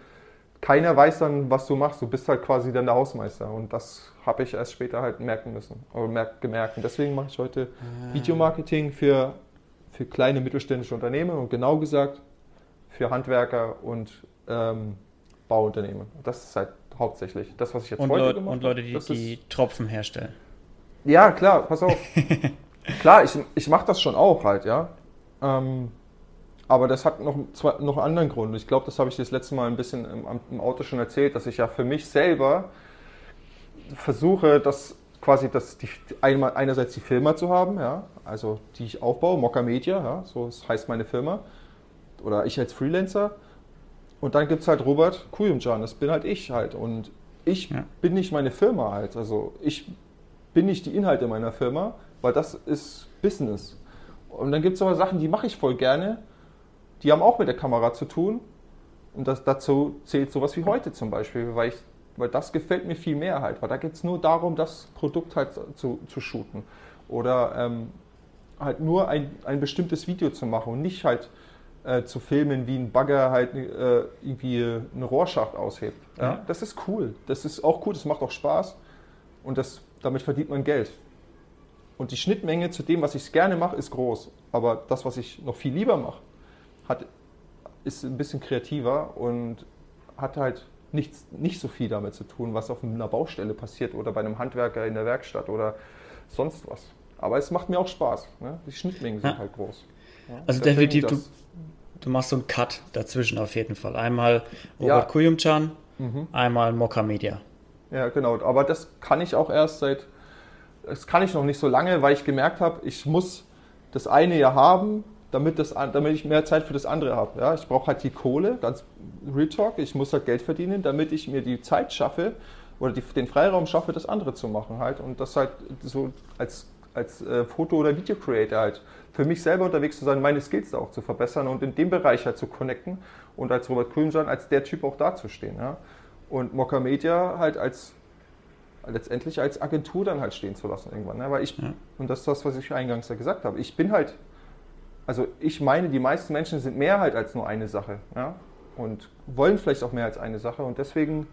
keiner weiß dann, was du machst. Du bist halt quasi dann der Hausmeister und das habe ich erst später halt merken müssen oder gemerkt. Und deswegen mache ich heute ah. Videomarketing für, für kleine mittelständische Unternehmen und genau gesagt für Handwerker und ähm, Bauunternehmen. Das ist halt hauptsächlich. Das, was ich jetzt und heute Leute, gemacht Und Leute, die, die Tropfen herstellen. Ja, klar, pass auf. klar, ich, ich mache das schon auch halt, ja. Ähm, aber das hat noch, zwei, noch einen anderen Grund. Ich glaube, das habe ich das letzte Mal ein bisschen im, im, Auto schon erzählt, dass ich ja für mich selber versuche, das quasi das, die, einmal, einerseits die Firma zu haben, ja, also die ich aufbaue, Mokka Media, ja, so heißt meine Firma, oder ich als Freelancer und dann gibt es halt Robert Kuyumcan, das bin halt ich halt. Und ich ja. bin nicht meine Firma halt. Also ich bin nicht die Inhalte meiner Firma, weil das ist Business. Und dann gibt es aber Sachen, die mache ich voll gerne. Die haben auch mit der Kamera zu tun. Und das, dazu zählt sowas wie heute zum Beispiel, weil, ich, weil das gefällt mir viel mehr halt. Weil da geht es nur darum, das Produkt halt zu, zu shooten. Oder ähm, halt nur ein, ein bestimmtes Video zu machen und nicht halt äh, zu filmen, wie ein Bagger halt äh, irgendwie eine Rohrschacht aushebt. Ja? Das ist cool. Das ist auch cool, das macht auch Spaß und das, damit verdient man Geld. Und die Schnittmenge zu dem, was ich gerne mache, ist groß. Aber das, was ich noch viel lieber mache, hat, ist ein bisschen kreativer und hat halt nichts, nicht so viel damit zu tun, was auf einer Baustelle passiert oder bei einem Handwerker in der Werkstatt oder sonst was. Aber es macht mir auch Spaß. Ne? Die Schnittmengen sind ja. halt groß. Ja? Also definitiv, du, du machst so einen Cut dazwischen auf jeden Fall. Einmal Robert ja. Kuyumchan, mhm. einmal Mokka Media. Ja, genau. Aber das kann ich auch erst seit, das kann ich noch nicht so lange, weil ich gemerkt habe, ich muss das eine ja haben, damit, das, damit ich mehr Zeit für das andere habe. Ja, ich brauche halt die Kohle, ganz Real Talk, ich muss halt Geld verdienen, damit ich mir die Zeit schaffe oder die, den Freiraum schaffe, das andere zu machen halt. Und das halt so als, als äh, Foto- oder Video-Creator halt für mich selber unterwegs zu sein, meine Skills da auch zu verbessern und in dem Bereich halt zu connecten und als Robert Grünstein als der Typ auch dazustehen. Ja? Und Mokka Media halt als letztendlich als Agentur dann halt stehen zu lassen irgendwann. Ne? Weil ich, ja. und das ist das, was ich eingangs ja gesagt habe, ich bin halt, also ich meine, die meisten Menschen sind mehr halt als nur eine Sache. Ja? Und wollen vielleicht auch mehr als eine Sache. Und deswegen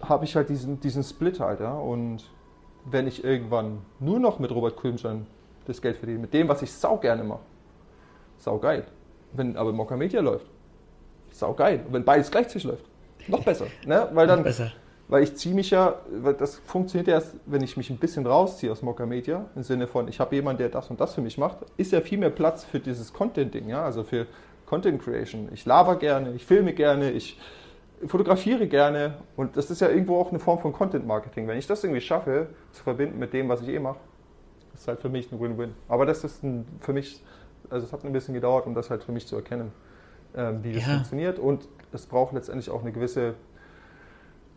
habe ich halt diesen, diesen Split halt. Ja? Und wenn ich irgendwann nur noch mit Robert Kulmstein das Geld verdienen. Mit dem, was ich sau gerne mache. Sau geil. Wenn aber Mokka Media läuft, sau geil. Und wenn beides gleichzeitig läuft, noch besser. Ne? Weil dann, besser. Weil ich ziehe mich ja, das funktioniert erst, wenn ich mich ein bisschen rausziehe aus Mokka Media, im Sinne von, ich habe jemanden, der das und das für mich macht, ist ja viel mehr Platz für dieses Content-Ding, ja, also für Content Creation. Ich laber gerne, ich filme gerne, ich fotografiere gerne und das ist ja irgendwo auch eine Form von Content Marketing. Wenn ich das irgendwie schaffe, zu verbinden mit dem, was ich eh mache, ist halt für mich ein Win-Win. Aber das ist ein, für mich, also es hat ein bisschen gedauert, um das halt für mich zu erkennen, ähm, wie das ja. funktioniert. Und es braucht letztendlich auch eine gewisse,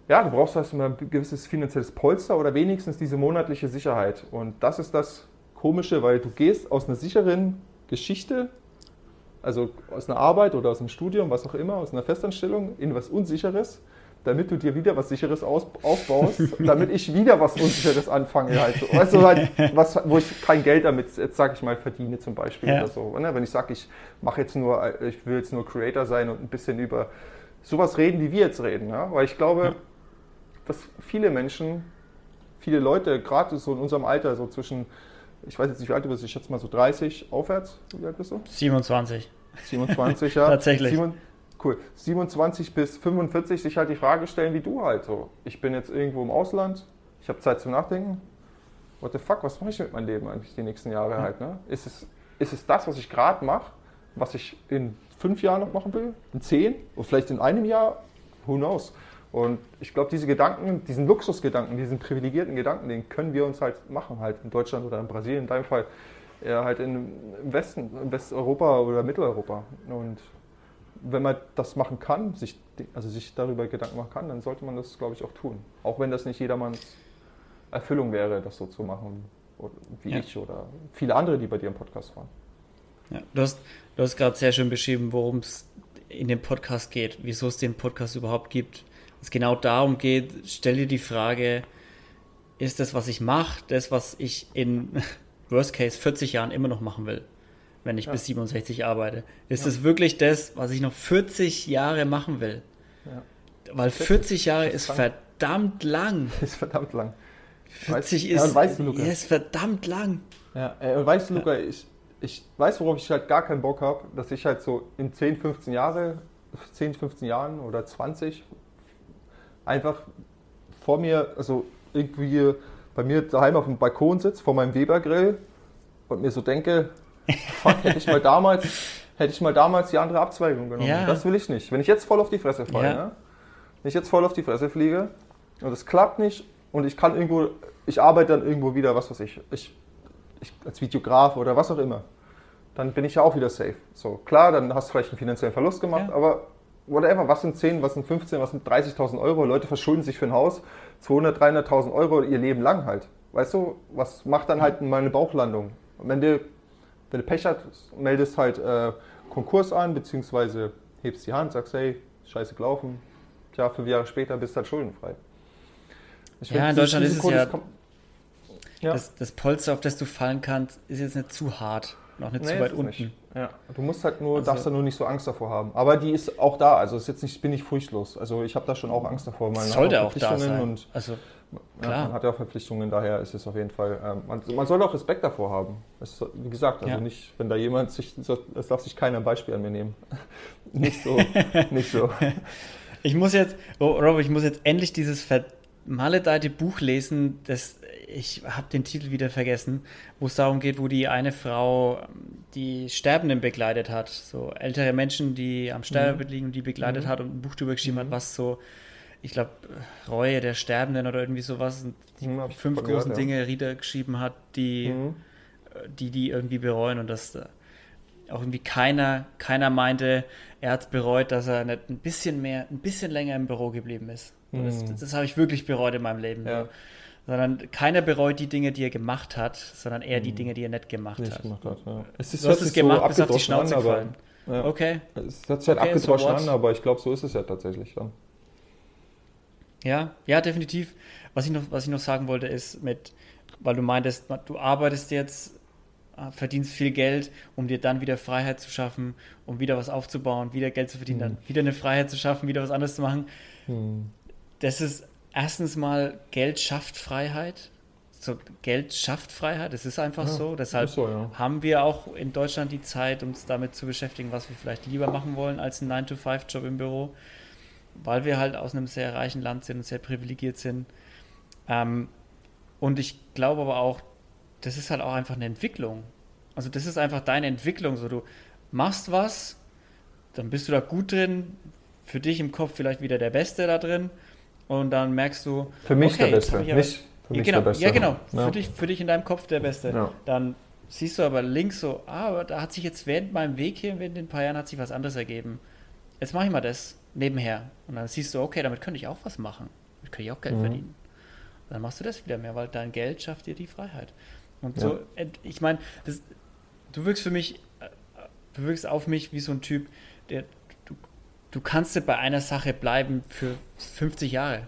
ja, du brauchst halt ein gewisses finanzielles Polster oder wenigstens diese monatliche Sicherheit. Und das ist das komische, weil du gehst aus einer sicheren Geschichte, also aus einer Arbeit oder aus einem Studium, was auch immer, aus einer Festanstellung, in was Unsicheres, damit du dir wieder was Sicheres aus, aufbaust, damit ich wieder was Unsicheres anfange. Halt. Weißt du, halt, was, wo ich kein Geld damit, jetzt sage ich mal, verdiene zum Beispiel ja. oder so. Ne? Wenn ich sage, ich mache jetzt nur, ich will jetzt nur Creator sein und ein bisschen über sowas reden, wie wir jetzt reden. Ja? Weil ich glaube, ja. Dass viele Menschen, viele Leute, gerade so in unserem Alter, so zwischen, ich weiß jetzt nicht, wie alt du bist, ich schätze mal so 30 aufwärts. Wie alt bist du? 27. 27, ja. Tatsächlich. 27, cool. 27 bis 45 sich halt die Frage stellen, wie du halt so. Ich bin jetzt irgendwo im Ausland, ich habe Zeit zum Nachdenken. What the fuck, was mache ich mit meinem Leben eigentlich die nächsten Jahre ja. halt? Ne? Ist, es, ist es das, was ich gerade mache, was ich in fünf Jahren noch machen will? In zehn? Oder vielleicht in einem Jahr? Who knows? Und ich glaube, diese Gedanken, diesen Luxusgedanken, diesen privilegierten Gedanken, den können wir uns halt machen, halt in Deutschland oder in Brasilien, in deinem Fall, eher halt im Westen, in Westeuropa oder Mitteleuropa. Und wenn man das machen kann, sich, also sich darüber Gedanken machen kann, dann sollte man das, glaube ich, auch tun. Auch wenn das nicht jedermanns Erfüllung wäre, das so zu machen, wie ja. ich oder viele andere, die bei dir im Podcast waren. Ja, du hast, du hast gerade sehr schön beschrieben, worum es in dem Podcast geht, wieso es den Podcast überhaupt gibt. Es genau darum geht, stell dir die Frage, ist das, was ich mache, das, was ich in Worst Case 40 Jahren immer noch machen will? wenn ich ja. bis 67 arbeite. Ist es wirklich das, was ich noch 40 Jahre machen will? Ja. Weil 40 Jahre ist, ist verdammt lang. Ist verdammt lang. 40 weißt, ist, ja, weißt du, Luca, ist verdammt lang. Ja, und weißt du, Luca, ich, ich weiß, worauf ich halt gar keinen Bock habe, dass ich halt so in 10, 15 Jahre, 10, 15 Jahren oder 20 einfach vor mir, also irgendwie bei mir daheim auf dem Balkon sitze, vor meinem Weber-Grill und mir so denke, fuck, hätte ich mal damals, hätte ich mal damals die andere Abzweigung genommen. Ja. Das will ich nicht. Wenn ich jetzt voll auf die Fresse falle, ja. ne? wenn ich jetzt voll auf die Fresse fliege und es klappt nicht und ich kann irgendwo, ich arbeite dann irgendwo wieder, was weiß ich, ich, ich als Videograf oder was auch immer, dann bin ich ja auch wieder safe. So, klar, dann hast du vielleicht einen finanziellen Verlust gemacht, ja. aber whatever, was sind 10, was sind 15, was sind 30.000 Euro? Leute verschulden sich für ein Haus 200, 300.000 Euro ihr Leben lang halt. Weißt du, was macht dann halt meine Bauchlandung? Und wenn dir wenn du Pech hast, meldest halt äh, Konkurs an, beziehungsweise hebst die Hand, sagst, hey, scheiße gelaufen. Tja, fünf Jahre später bist du halt schuldenfrei. Ich ja, in Deutschland ist es ja, ja. Das, das, Polster, auf das du fallen kannst, ist jetzt nicht zu hart. Noch nicht nee, zu weit unten. Nicht. Ja, du musst halt nur, also, darfst da nur nicht so Angst davor haben. Aber die ist auch da. Also ist jetzt nicht, bin ich furchtlos. Also ich habe da schon auch Angst davor. Man sollte auch da sein. Und also Klar. Ja, man hat ja auch Verpflichtungen, daher ist es auf jeden Fall, ähm, man, man soll auch Respekt davor haben. Es, wie gesagt, also ja. nicht, wenn da jemand sich, das darf sich keiner ein Beispiel an mir nehmen. nicht so, nicht so. Ich muss jetzt, oh, Rob, ich muss jetzt endlich dieses vermaledeite Buch lesen, das, ich habe den Titel wieder vergessen, wo es darum geht, wo die eine Frau die Sterbenden begleitet hat, so ältere Menschen, die am Sterbebett mhm. liegen und die begleitet mhm. hat und ein Buch darüber geschrieben mhm. hat, was so ich glaube, Reue der Sterbenden oder irgendwie sowas, die hm, fünf großen gehört, Dinge Rieder geschrieben hat, die, mhm. die die irgendwie bereuen und dass auch irgendwie keiner, keiner meinte, er hat es bereut, dass er nicht ein bisschen mehr, ein bisschen länger im Büro geblieben ist. Mhm. Das, das habe ich wirklich bereut in meinem Leben. Ja. Sondern keiner bereut die Dinge, die er gemacht hat, sondern eher die mhm. Dinge, die er nicht gemacht nicht hat. Gemacht hat ja. es ist, du hast es gemacht, so bis auf die Schnauze an, gefallen. Ja. Okay. Es hat sich halt okay, abgedroschen so an, aber ich glaube, so ist es ja tatsächlich dann. Ja, ja, definitiv. Was ich noch, was ich noch sagen wollte, ist mit, weil du meintest, du arbeitest jetzt, äh, verdienst viel Geld, um dir dann wieder Freiheit zu schaffen, um wieder was aufzubauen, wieder Geld zu verdienen, hm. dann wieder eine Freiheit zu schaffen, wieder was anderes zu machen. Hm. Das ist erstens mal, Geld schafft Freiheit. So, Geld schafft Freiheit, das ist einfach ja, so. Deshalb so, ja. haben wir auch in Deutschland die Zeit, uns damit zu beschäftigen, was wir vielleicht lieber machen wollen als ein 9-to-5-Job im Büro weil wir halt aus einem sehr reichen Land sind und sehr privilegiert sind. Ähm, und ich glaube aber auch, das ist halt auch einfach eine Entwicklung. Also das ist einfach deine Entwicklung. So, du machst was, dann bist du da gut drin, für dich im Kopf vielleicht wieder der Beste da drin und dann merkst du, für mich okay, der Beste, nicht für mich genau, der Beste. Ja, genau, ja. Für, dich, für dich in deinem Kopf der Beste. Ja. Dann siehst du aber links so, ah, aber da hat sich jetzt während meinem Weg hier, während den paar Jahren hat sich was anderes ergeben. Jetzt mache ich mal das nebenher. Und dann siehst du, okay, damit könnte ich auch was machen. Damit könnte ich auch Geld mhm. verdienen. Und dann machst du das wieder mehr, weil dein Geld schafft dir die Freiheit. Und ja. so, ich meine, du wirkst für mich, du wirkst auf mich wie so ein Typ, der, du, kannst bei einer Sache bleiben für 50 Jahre.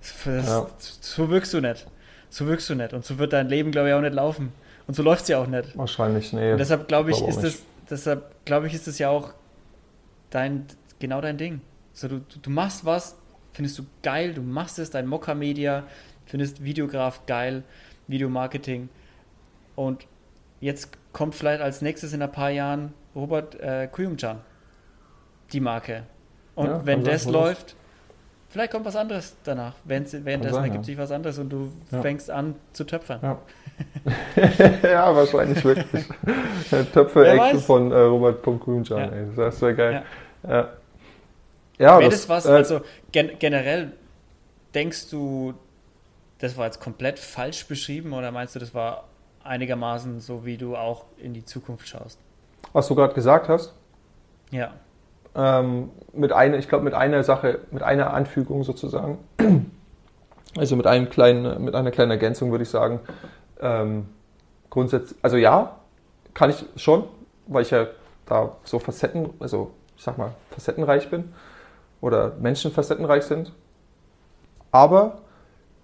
Das, ja. So wirkst du nicht. So wirkst du nicht. Und so wird dein Leben, glaube ich, auch nicht laufen. Und so läuft es ja auch nicht. Wahrscheinlich, nee. Und deshalb glaube ich, glaub ist das, deshalb glaube ich, ist das ja auch dein, genau dein Ding. So, du, du machst was, findest du geil, du machst es, dein Mokka-Media, findest Videograf geil, Videomarketing. Und jetzt kommt vielleicht als nächstes in ein paar Jahren Robert äh, Kuyumchan, die Marke. Und ja, wenn das läuft, vielleicht kommt was anderes danach. Währenddessen sein, ergibt ja. sich was anderes und du ja. fängst an zu töpfern. Ja, ja wahrscheinlich wirklich. Töpfe-Action von äh, Robert Kuyumchan, ja. das wäre geil. Ja. Ja, Wäre das, das was, äh, also gen generell denkst du, das war jetzt komplett falsch beschrieben oder meinst du, das war einigermaßen so, wie du auch in die Zukunft schaust? Was du gerade gesagt hast? Ja. Ähm, mit einer, ich glaube, mit einer Sache, mit einer Anfügung sozusagen. Also mit einem kleinen, mit einer kleinen Ergänzung würde ich sagen, ähm, grundsätzlich, also ja, kann ich schon, weil ich ja da so Facetten, also ich sag mal, facettenreich bin oder Menschen facettenreich sind. Aber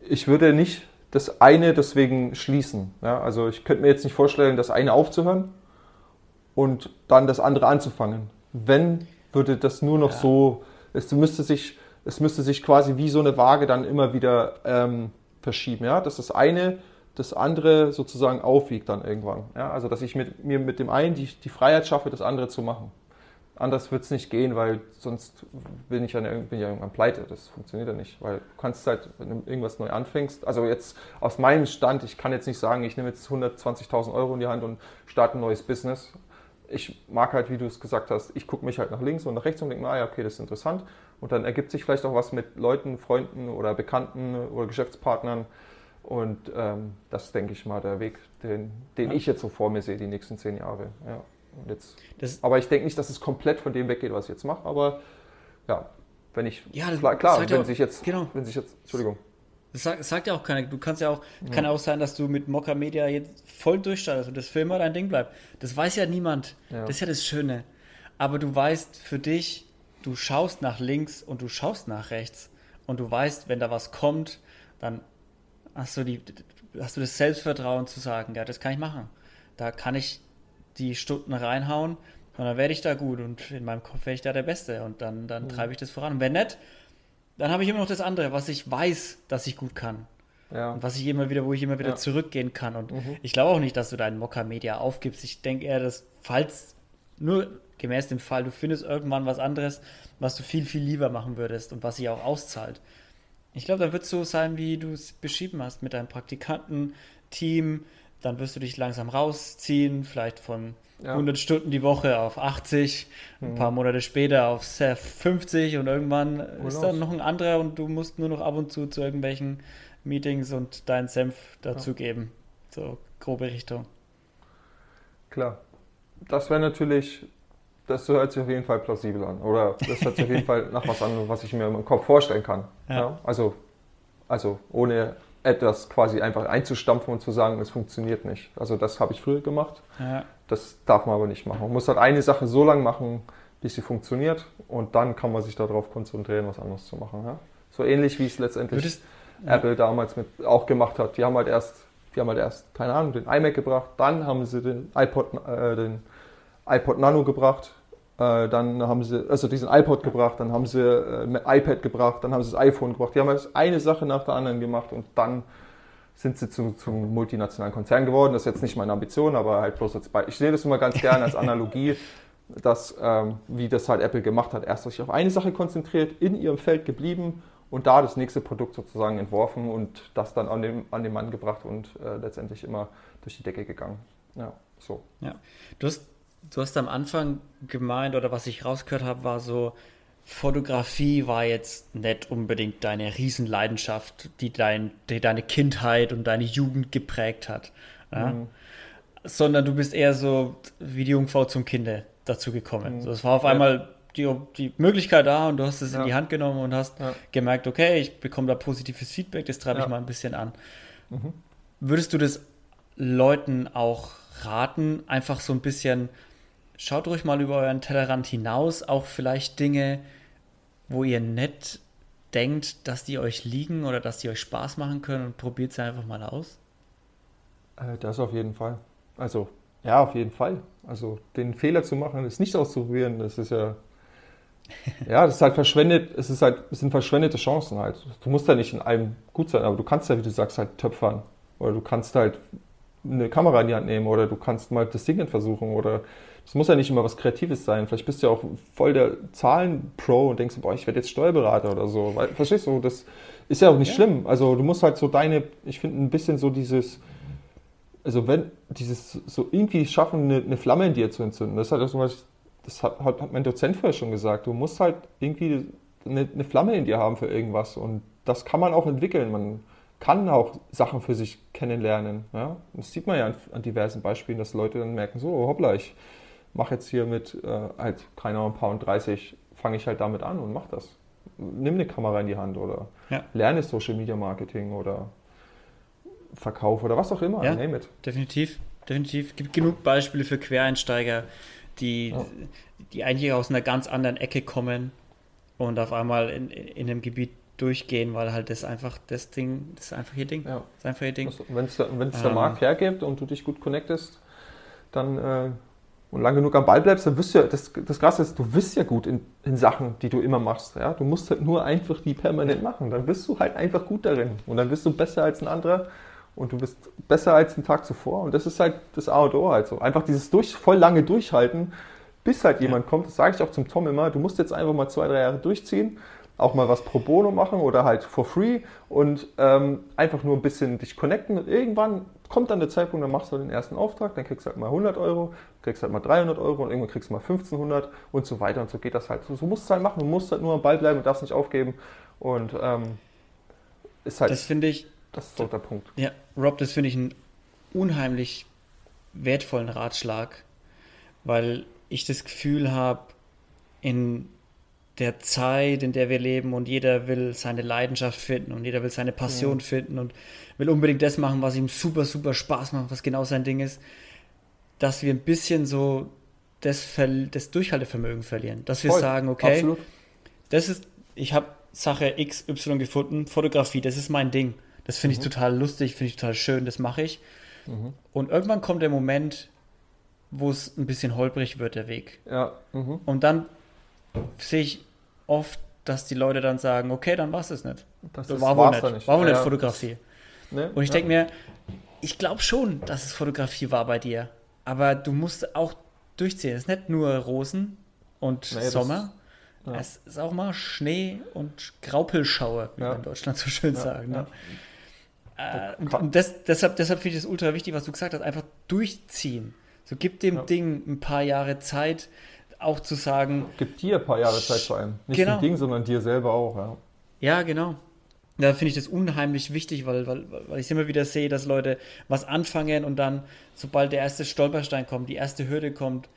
ich würde nicht das eine deswegen schließen. Ja, also ich könnte mir jetzt nicht vorstellen, das eine aufzuhören und dann das andere anzufangen. Wenn, würde das nur noch ja. so, es müsste sich, es müsste sich quasi wie so eine Waage dann immer wieder ähm, verschieben. Ja, dass das eine das andere sozusagen aufwiegt dann irgendwann. Ja, also dass ich mit, mir mit dem einen die, die Freiheit schaffe, das andere zu machen. Anders wird es nicht gehen, weil sonst bin ich ja, bin ja irgendwann pleite. Das funktioniert ja nicht, weil du kannst halt, wenn du irgendwas neu anfängst, also jetzt aus meinem Stand, ich kann jetzt nicht sagen, ich nehme jetzt 120.000 Euro in die Hand und starte ein neues Business. Ich mag halt, wie du es gesagt hast, ich gucke mich halt nach links und nach rechts und denke mir, ah ja, okay, das ist interessant. Und dann ergibt sich vielleicht auch was mit Leuten, Freunden oder Bekannten oder Geschäftspartnern. Und ähm, das denke ich mal der Weg, den, den ja. ich jetzt so vor mir sehe, die nächsten zehn Jahre. Ja. Jetzt, das, aber ich denke nicht, dass es komplett von dem weggeht, was ich jetzt mache. Aber ja, wenn ich ja, klar, klar wenn auch, sich jetzt, genau. wenn sich jetzt, Entschuldigung. Das sagt, sagt, ja auch keiner. Du kannst ja auch, ja. kann auch sein, dass du mit Mokka Media jetzt voll durchstartest und das für immer dein Ding bleibt. Das weiß ja niemand. Ja. Das ist ja das Schöne. Aber du weißt für dich, du schaust nach links und du schaust nach rechts und du weißt, wenn da was kommt, dann hast du, die, hast du das Selbstvertrauen zu sagen, ja, das kann ich machen. Da kann ich die Stunden reinhauen und dann werde ich da gut und in meinem Kopf werde ich da der Beste und dann, dann mhm. treibe ich das voran. Und wenn nicht, dann habe ich immer noch das andere, was ich weiß, dass ich gut kann. Ja. Und was ich immer wieder, wo ich immer wieder ja. zurückgehen kann. Und mhm. ich glaube auch nicht, dass du deinen Mokka Media aufgibst. Ich denke eher, dass, falls, nur gemäß dem Fall, du findest irgendwann was anderes, was du viel, viel lieber machen würdest und was sich auch auszahlt. Ich glaube, dann wird es so sein, wie du es beschrieben hast, mit deinem Praktikanten-Team, dann wirst du dich langsam rausziehen, vielleicht von ja. 100 Stunden die Woche auf 80, mhm. ein paar Monate später auf 50 und irgendwann Urlaub. ist dann noch ein anderer und du musst nur noch ab und zu zu irgendwelchen Meetings und deinen Senf dazugeben. Ja. So grobe Richtung. Klar. Das wäre natürlich, das hört sich auf jeden Fall plausibel an. Oder das hört sich auf jeden Fall nach was an, was ich mir im Kopf vorstellen kann. Ja. Also, also ohne etwas quasi einfach einzustampfen und zu sagen, es funktioniert nicht. Also das habe ich früher gemacht. Ja. Das darf man aber nicht machen. Man muss halt eine Sache so lange machen, bis sie funktioniert und dann kann man sich darauf konzentrieren, was anderes zu machen. Ja? So ähnlich wie es letztendlich Würdest, Apple ja. damals mit, auch gemacht hat. Die haben halt erst, die haben halt erst, keine Ahnung, den iMac gebracht, dann haben sie den iPod, äh, den iPod Nano gebracht, äh, dann haben sie, also diesen iPod gebracht, dann haben sie äh, iPad gebracht, dann haben sie das iPhone gebracht. Die haben jetzt eine Sache nach der anderen gemacht und dann sind sie zu, zum multinationalen Konzern geworden. Das ist jetzt nicht meine Ambition, aber halt bloß als Beispiel. Ich sehe das immer ganz gerne als Analogie, dass, ähm, wie das halt Apple gemacht hat. Erst sich auf eine Sache konzentriert, in ihrem Feld geblieben und da das nächste Produkt sozusagen entworfen und das dann an den, an den Mann gebracht und äh, letztendlich immer durch die Decke gegangen. Ja, so. Ja. Du hast du hast am Anfang gemeint, oder was ich rausgehört habe, war so, Fotografie war jetzt nicht unbedingt deine Riesenleidenschaft, die, dein, die deine Kindheit und deine Jugend geprägt hat. Ja? Mhm. Sondern du bist eher so wie die Jungfrau zum Kinde dazu gekommen. Mhm. So, es war auf ja. einmal die, die Möglichkeit da und du hast es ja. in die Hand genommen und hast gemerkt, okay, ich bekomme da positives Feedback, das treibe ich mal ein bisschen an. Mhm. Würdest du das Leuten auch raten, einfach so ein bisschen, schaut ruhig mal über euren Tellerrand hinaus, auch vielleicht Dinge, wo ihr nicht denkt, dass die euch liegen oder dass die euch Spaß machen können und probiert sie einfach mal aus? Äh, das auf jeden Fall. Also, ja, auf jeden Fall. Also, den Fehler zu machen, es nicht auszuprobieren, das ist ja. Ja, das ist halt verschwendet, es ist halt, es sind verschwendete Chancen halt. Du musst ja nicht in allem gut sein, aber du kannst ja, wie du sagst, halt töpfern. Oder du kannst halt eine Kamera in die Hand nehmen oder du kannst mal das Singen versuchen oder es muss ja nicht immer was Kreatives sein. Vielleicht bist du ja auch voll der Zahlen-Pro und denkst, boah, ich werde jetzt Steuerberater oder so. Weil, verstehst du? Das ist ja auch nicht ja. schlimm. Also du musst halt so deine, ich finde ein bisschen so dieses, also wenn dieses so irgendwie schaffen, eine, eine Flamme in dir zu entzünden. Das halt auch so was, das hat, hat mein Dozent vorher schon gesagt. Du musst halt irgendwie eine, eine Flamme in dir haben für irgendwas und das kann man auch entwickeln. Man kann auch Sachen für sich kennenlernen. Ja? Das sieht man ja an, an, diversen Beispielen, dass Leute dann merken, so, hoppla, ich mache jetzt hier mit äh, halt, keine Ahnung, ein paar und 30, fange ich halt damit an und mach das. Nimm eine Kamera in die Hand oder ja. lerne Social Media Marketing oder Verkauf oder was auch immer. Ja, name it. Definitiv, definitiv. Es gibt genug Beispiele für Quereinsteiger, die, ja. die eigentlich aus einer ganz anderen Ecke kommen und auf einmal in, in einem Gebiet durchgehen, weil halt das einfach das Ding, das ist einfach ihr Ding. Ja. Das ist einfach ihr Ding. Wenn es der, ähm, der Markt hergibt und du dich gut connectest, dann äh, und lang genug am Ball bleibst, dann wirst du ja, das, das Krasse ist, du bist ja gut in, in Sachen, die du immer machst. Ja? Du musst halt nur einfach die permanent machen. Dann bist du halt einfach gut darin. Und dann bist du besser als ein anderer und du bist besser als den Tag zuvor. Und das ist halt das A und O halt so. Einfach dieses durch, voll lange Durchhalten, bis halt jemand kommt. Das sage ich auch zum Tom immer. Du musst jetzt einfach mal zwei, drei Jahre durchziehen auch mal was pro bono machen oder halt for free und ähm, einfach nur ein bisschen dich connecten. Und irgendwann kommt dann der Zeitpunkt, dann machst du den ersten Auftrag, dann kriegst du halt mal 100 Euro, kriegst halt mal 300 Euro und irgendwann kriegst du mal 1500 und so weiter und so geht das halt. So, so musst du es halt machen, du musst halt nur am Ball bleiben und darfst nicht aufgeben und ähm, ist halt. Das finde ich. Das ist so der Punkt. Ja, Rob, das finde ich einen unheimlich wertvollen Ratschlag, weil ich das Gefühl habe, in der Zeit, in der wir leben und jeder will seine Leidenschaft finden und jeder will seine Passion ja. finden und will unbedingt das machen, was ihm super, super Spaß macht, was genau sein Ding ist, dass wir ein bisschen so das, das Durchhaltevermögen verlieren. Dass wir Voll. sagen, okay, Absolut. das ist, ich habe Sache XY gefunden, Fotografie, das ist mein Ding. Das finde mhm. ich total lustig, finde ich total schön, das mache ich. Mhm. Und irgendwann kommt der Moment, wo es ein bisschen holprig wird, der Weg. Ja. Mhm. Und dann sehe ich oft, dass die Leute dann sagen, okay, dann war es das nicht. Das, das war wohl nicht. nicht. War wohl ja, nicht Fotografie. Ne? Und ich ja. denke mir, ich glaube schon, dass es Fotografie war bei dir. Aber du musst auch durchziehen. Es ist nicht nur Rosen und nee, Sommer. Das, ja. Es ist auch mal Schnee und Graupelschauer, wie wir in Deutschland so schön sagen. Ne? Äh, und, und das, deshalb, deshalb finde ich es ultra wichtig, was du gesagt hast, einfach durchziehen. So gib dem Ding ein paar Jahre Zeit auch zu sagen. Gibt dir ein paar Jahre Zeit vor allem. Nicht genau. dem Ding, sondern dir selber auch. Ja, ja genau. Da finde ich das unheimlich wichtig, weil, weil, weil ich immer wieder sehe, dass Leute was anfangen und dann, sobald der erste Stolperstein kommt, die erste Hürde kommt,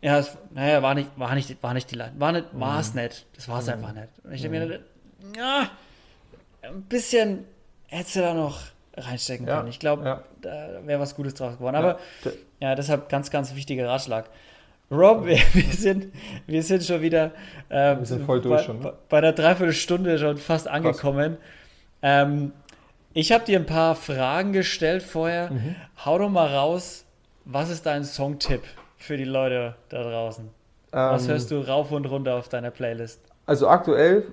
ja, es, naja, war nicht, war nicht, war nicht die Leine. War, nicht, war es mhm. nicht. Das war es mhm. einfach nicht. Und ich denke mhm. mir, ja, ein bisschen hättest du da noch reinstecken ja, können. Ich glaube, ja. da wäre was Gutes draus geworden. Aber ja. ja, deshalb ganz, ganz wichtiger Ratschlag. Rob, wir, wir, sind, wir sind schon wieder ähm, wir sind voll durch bei, schon, ne? bei einer Dreiviertelstunde schon fast angekommen. Ähm, ich habe dir ein paar Fragen gestellt vorher. Mhm. Hau doch mal raus, was ist dein Songtipp für die Leute da draußen? Ähm, was hörst du rauf und runter auf deiner Playlist? Also aktuell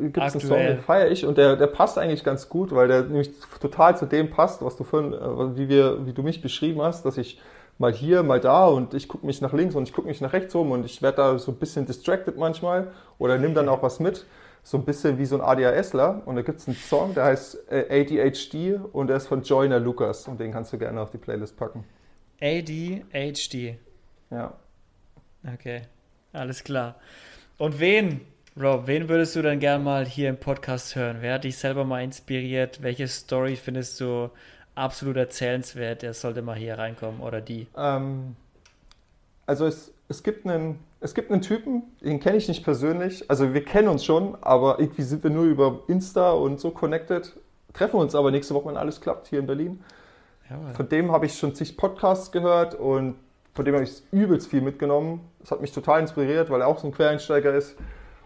gibt es einen Song, den feiere ich und der, der passt eigentlich ganz gut, weil der nämlich total zu dem passt, was du vorhin, äh, wie, wir, wie du mich beschrieben hast, dass ich mal hier, mal da und ich gucke mich nach links und ich gucke mich nach rechts rum und ich werde da so ein bisschen distracted manchmal oder nehme dann auch was mit. So ein bisschen wie so ein ADHSler. Und da gibt es einen Song, der heißt äh, ADHD und der ist von Joyner Lucas und den kannst du gerne auf die Playlist packen. ADHD. Ja. Okay, alles klar. Und wen, Rob, wen würdest du dann gerne mal hier im Podcast hören? Wer hat dich selber mal inspiriert? Welche Story findest du absolut erzählenswert, der sollte mal hier reinkommen oder die? Ähm, also es, es, gibt einen, es gibt einen Typen, den kenne ich nicht persönlich. Also wir kennen uns schon, aber irgendwie sind wir nur über Insta und so connected, treffen uns aber nächste Woche, wenn alles klappt, hier in Berlin. Jawohl. Von dem habe ich schon zig Podcasts gehört und von dem habe ich übelst viel mitgenommen. Das hat mich total inspiriert, weil er auch so ein Quereinsteiger ist.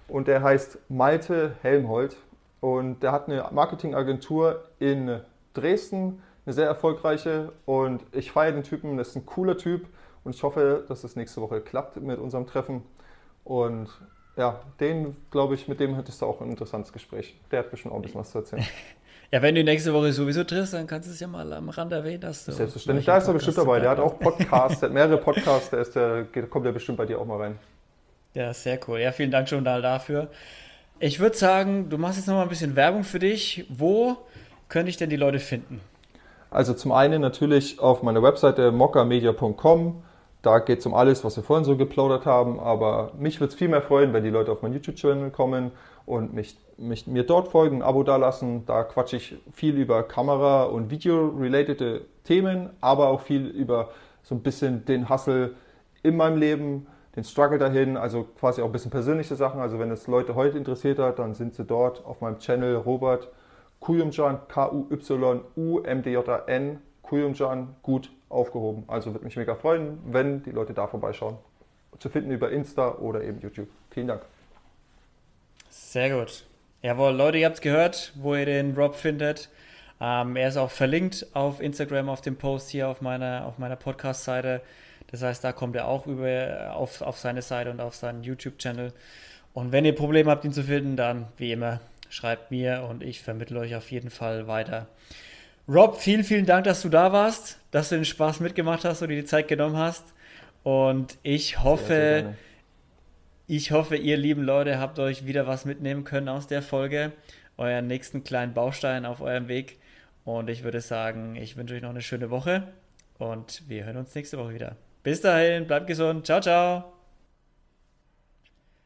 Und der heißt Malte Helmholt. Und der hat eine Marketingagentur in Dresden, eine sehr erfolgreiche. Und ich feiere den Typen, das ist ein cooler Typ. Und ich hoffe, dass es nächste Woche klappt mit unserem Treffen. Und ja, den, glaube ich, mit dem hättest du auch ein interessantes Gespräch. Der hat bestimmt auch ein bisschen was zu erzählen. Ja, wenn du nächste Woche sowieso triffst, dann kannst du es ja mal am Rand erwähnen. Dass du Selbstverständlich, da ist er bestimmt dabei. Der hat auch Podcasts, der hat mehrere Podcasts, der, ist der kommt ja bestimmt bei dir auch mal rein. Ja, sehr cool. Ja, vielen Dank schon mal dafür. Ich würde sagen, du machst jetzt noch mal ein bisschen Werbung für dich. Wo könnte ich denn die Leute finden? Also zum einen natürlich auf meiner Webseite mockamedia.com. Da geht es um alles, was wir vorhin so geplaudert haben. Aber mich würde es viel mehr freuen, wenn die Leute auf meinen YouTube-Channel kommen und mich, mich, mir dort folgen, ein Abo dalassen. Da quatsche ich viel über Kamera- und Video-related Themen, aber auch viel über so ein bisschen den Hustle in meinem Leben, den Struggle dahin, also quasi auch ein bisschen persönliche Sachen. Also wenn es Leute heute interessiert hat, dann sind sie dort auf meinem Channel Robert Kuyumjan, K-U-Y-U-M-D-J-A-N, Kuyumjan, gut aufgehoben. Also würde mich mega freuen, wenn die Leute da vorbeischauen. Zu finden über Insta oder eben YouTube. Vielen Dank. Sehr gut. Jawohl, Leute, ihr habt gehört, wo ihr den Rob findet. Ähm, er ist auch verlinkt auf Instagram, auf dem Post hier auf meiner, auf meiner Podcast-Seite. Das heißt, da kommt er auch über auf, auf seine Seite und auf seinen YouTube-Channel. Und wenn ihr Probleme habt, ihn zu finden, dann wie immer schreibt mir und ich vermittle euch auf jeden Fall weiter. Rob, vielen, vielen Dank, dass du da warst, dass du den Spaß mitgemacht hast und dir die Zeit genommen hast. Und ich hoffe, sehr, sehr ich hoffe, ihr lieben Leute habt euch wieder was mitnehmen können aus der Folge, euren nächsten kleinen Baustein auf eurem Weg. Und ich würde sagen, ich wünsche euch noch eine schöne Woche und wir hören uns nächste Woche wieder. Bis dahin, bleibt gesund. Ciao, ciao.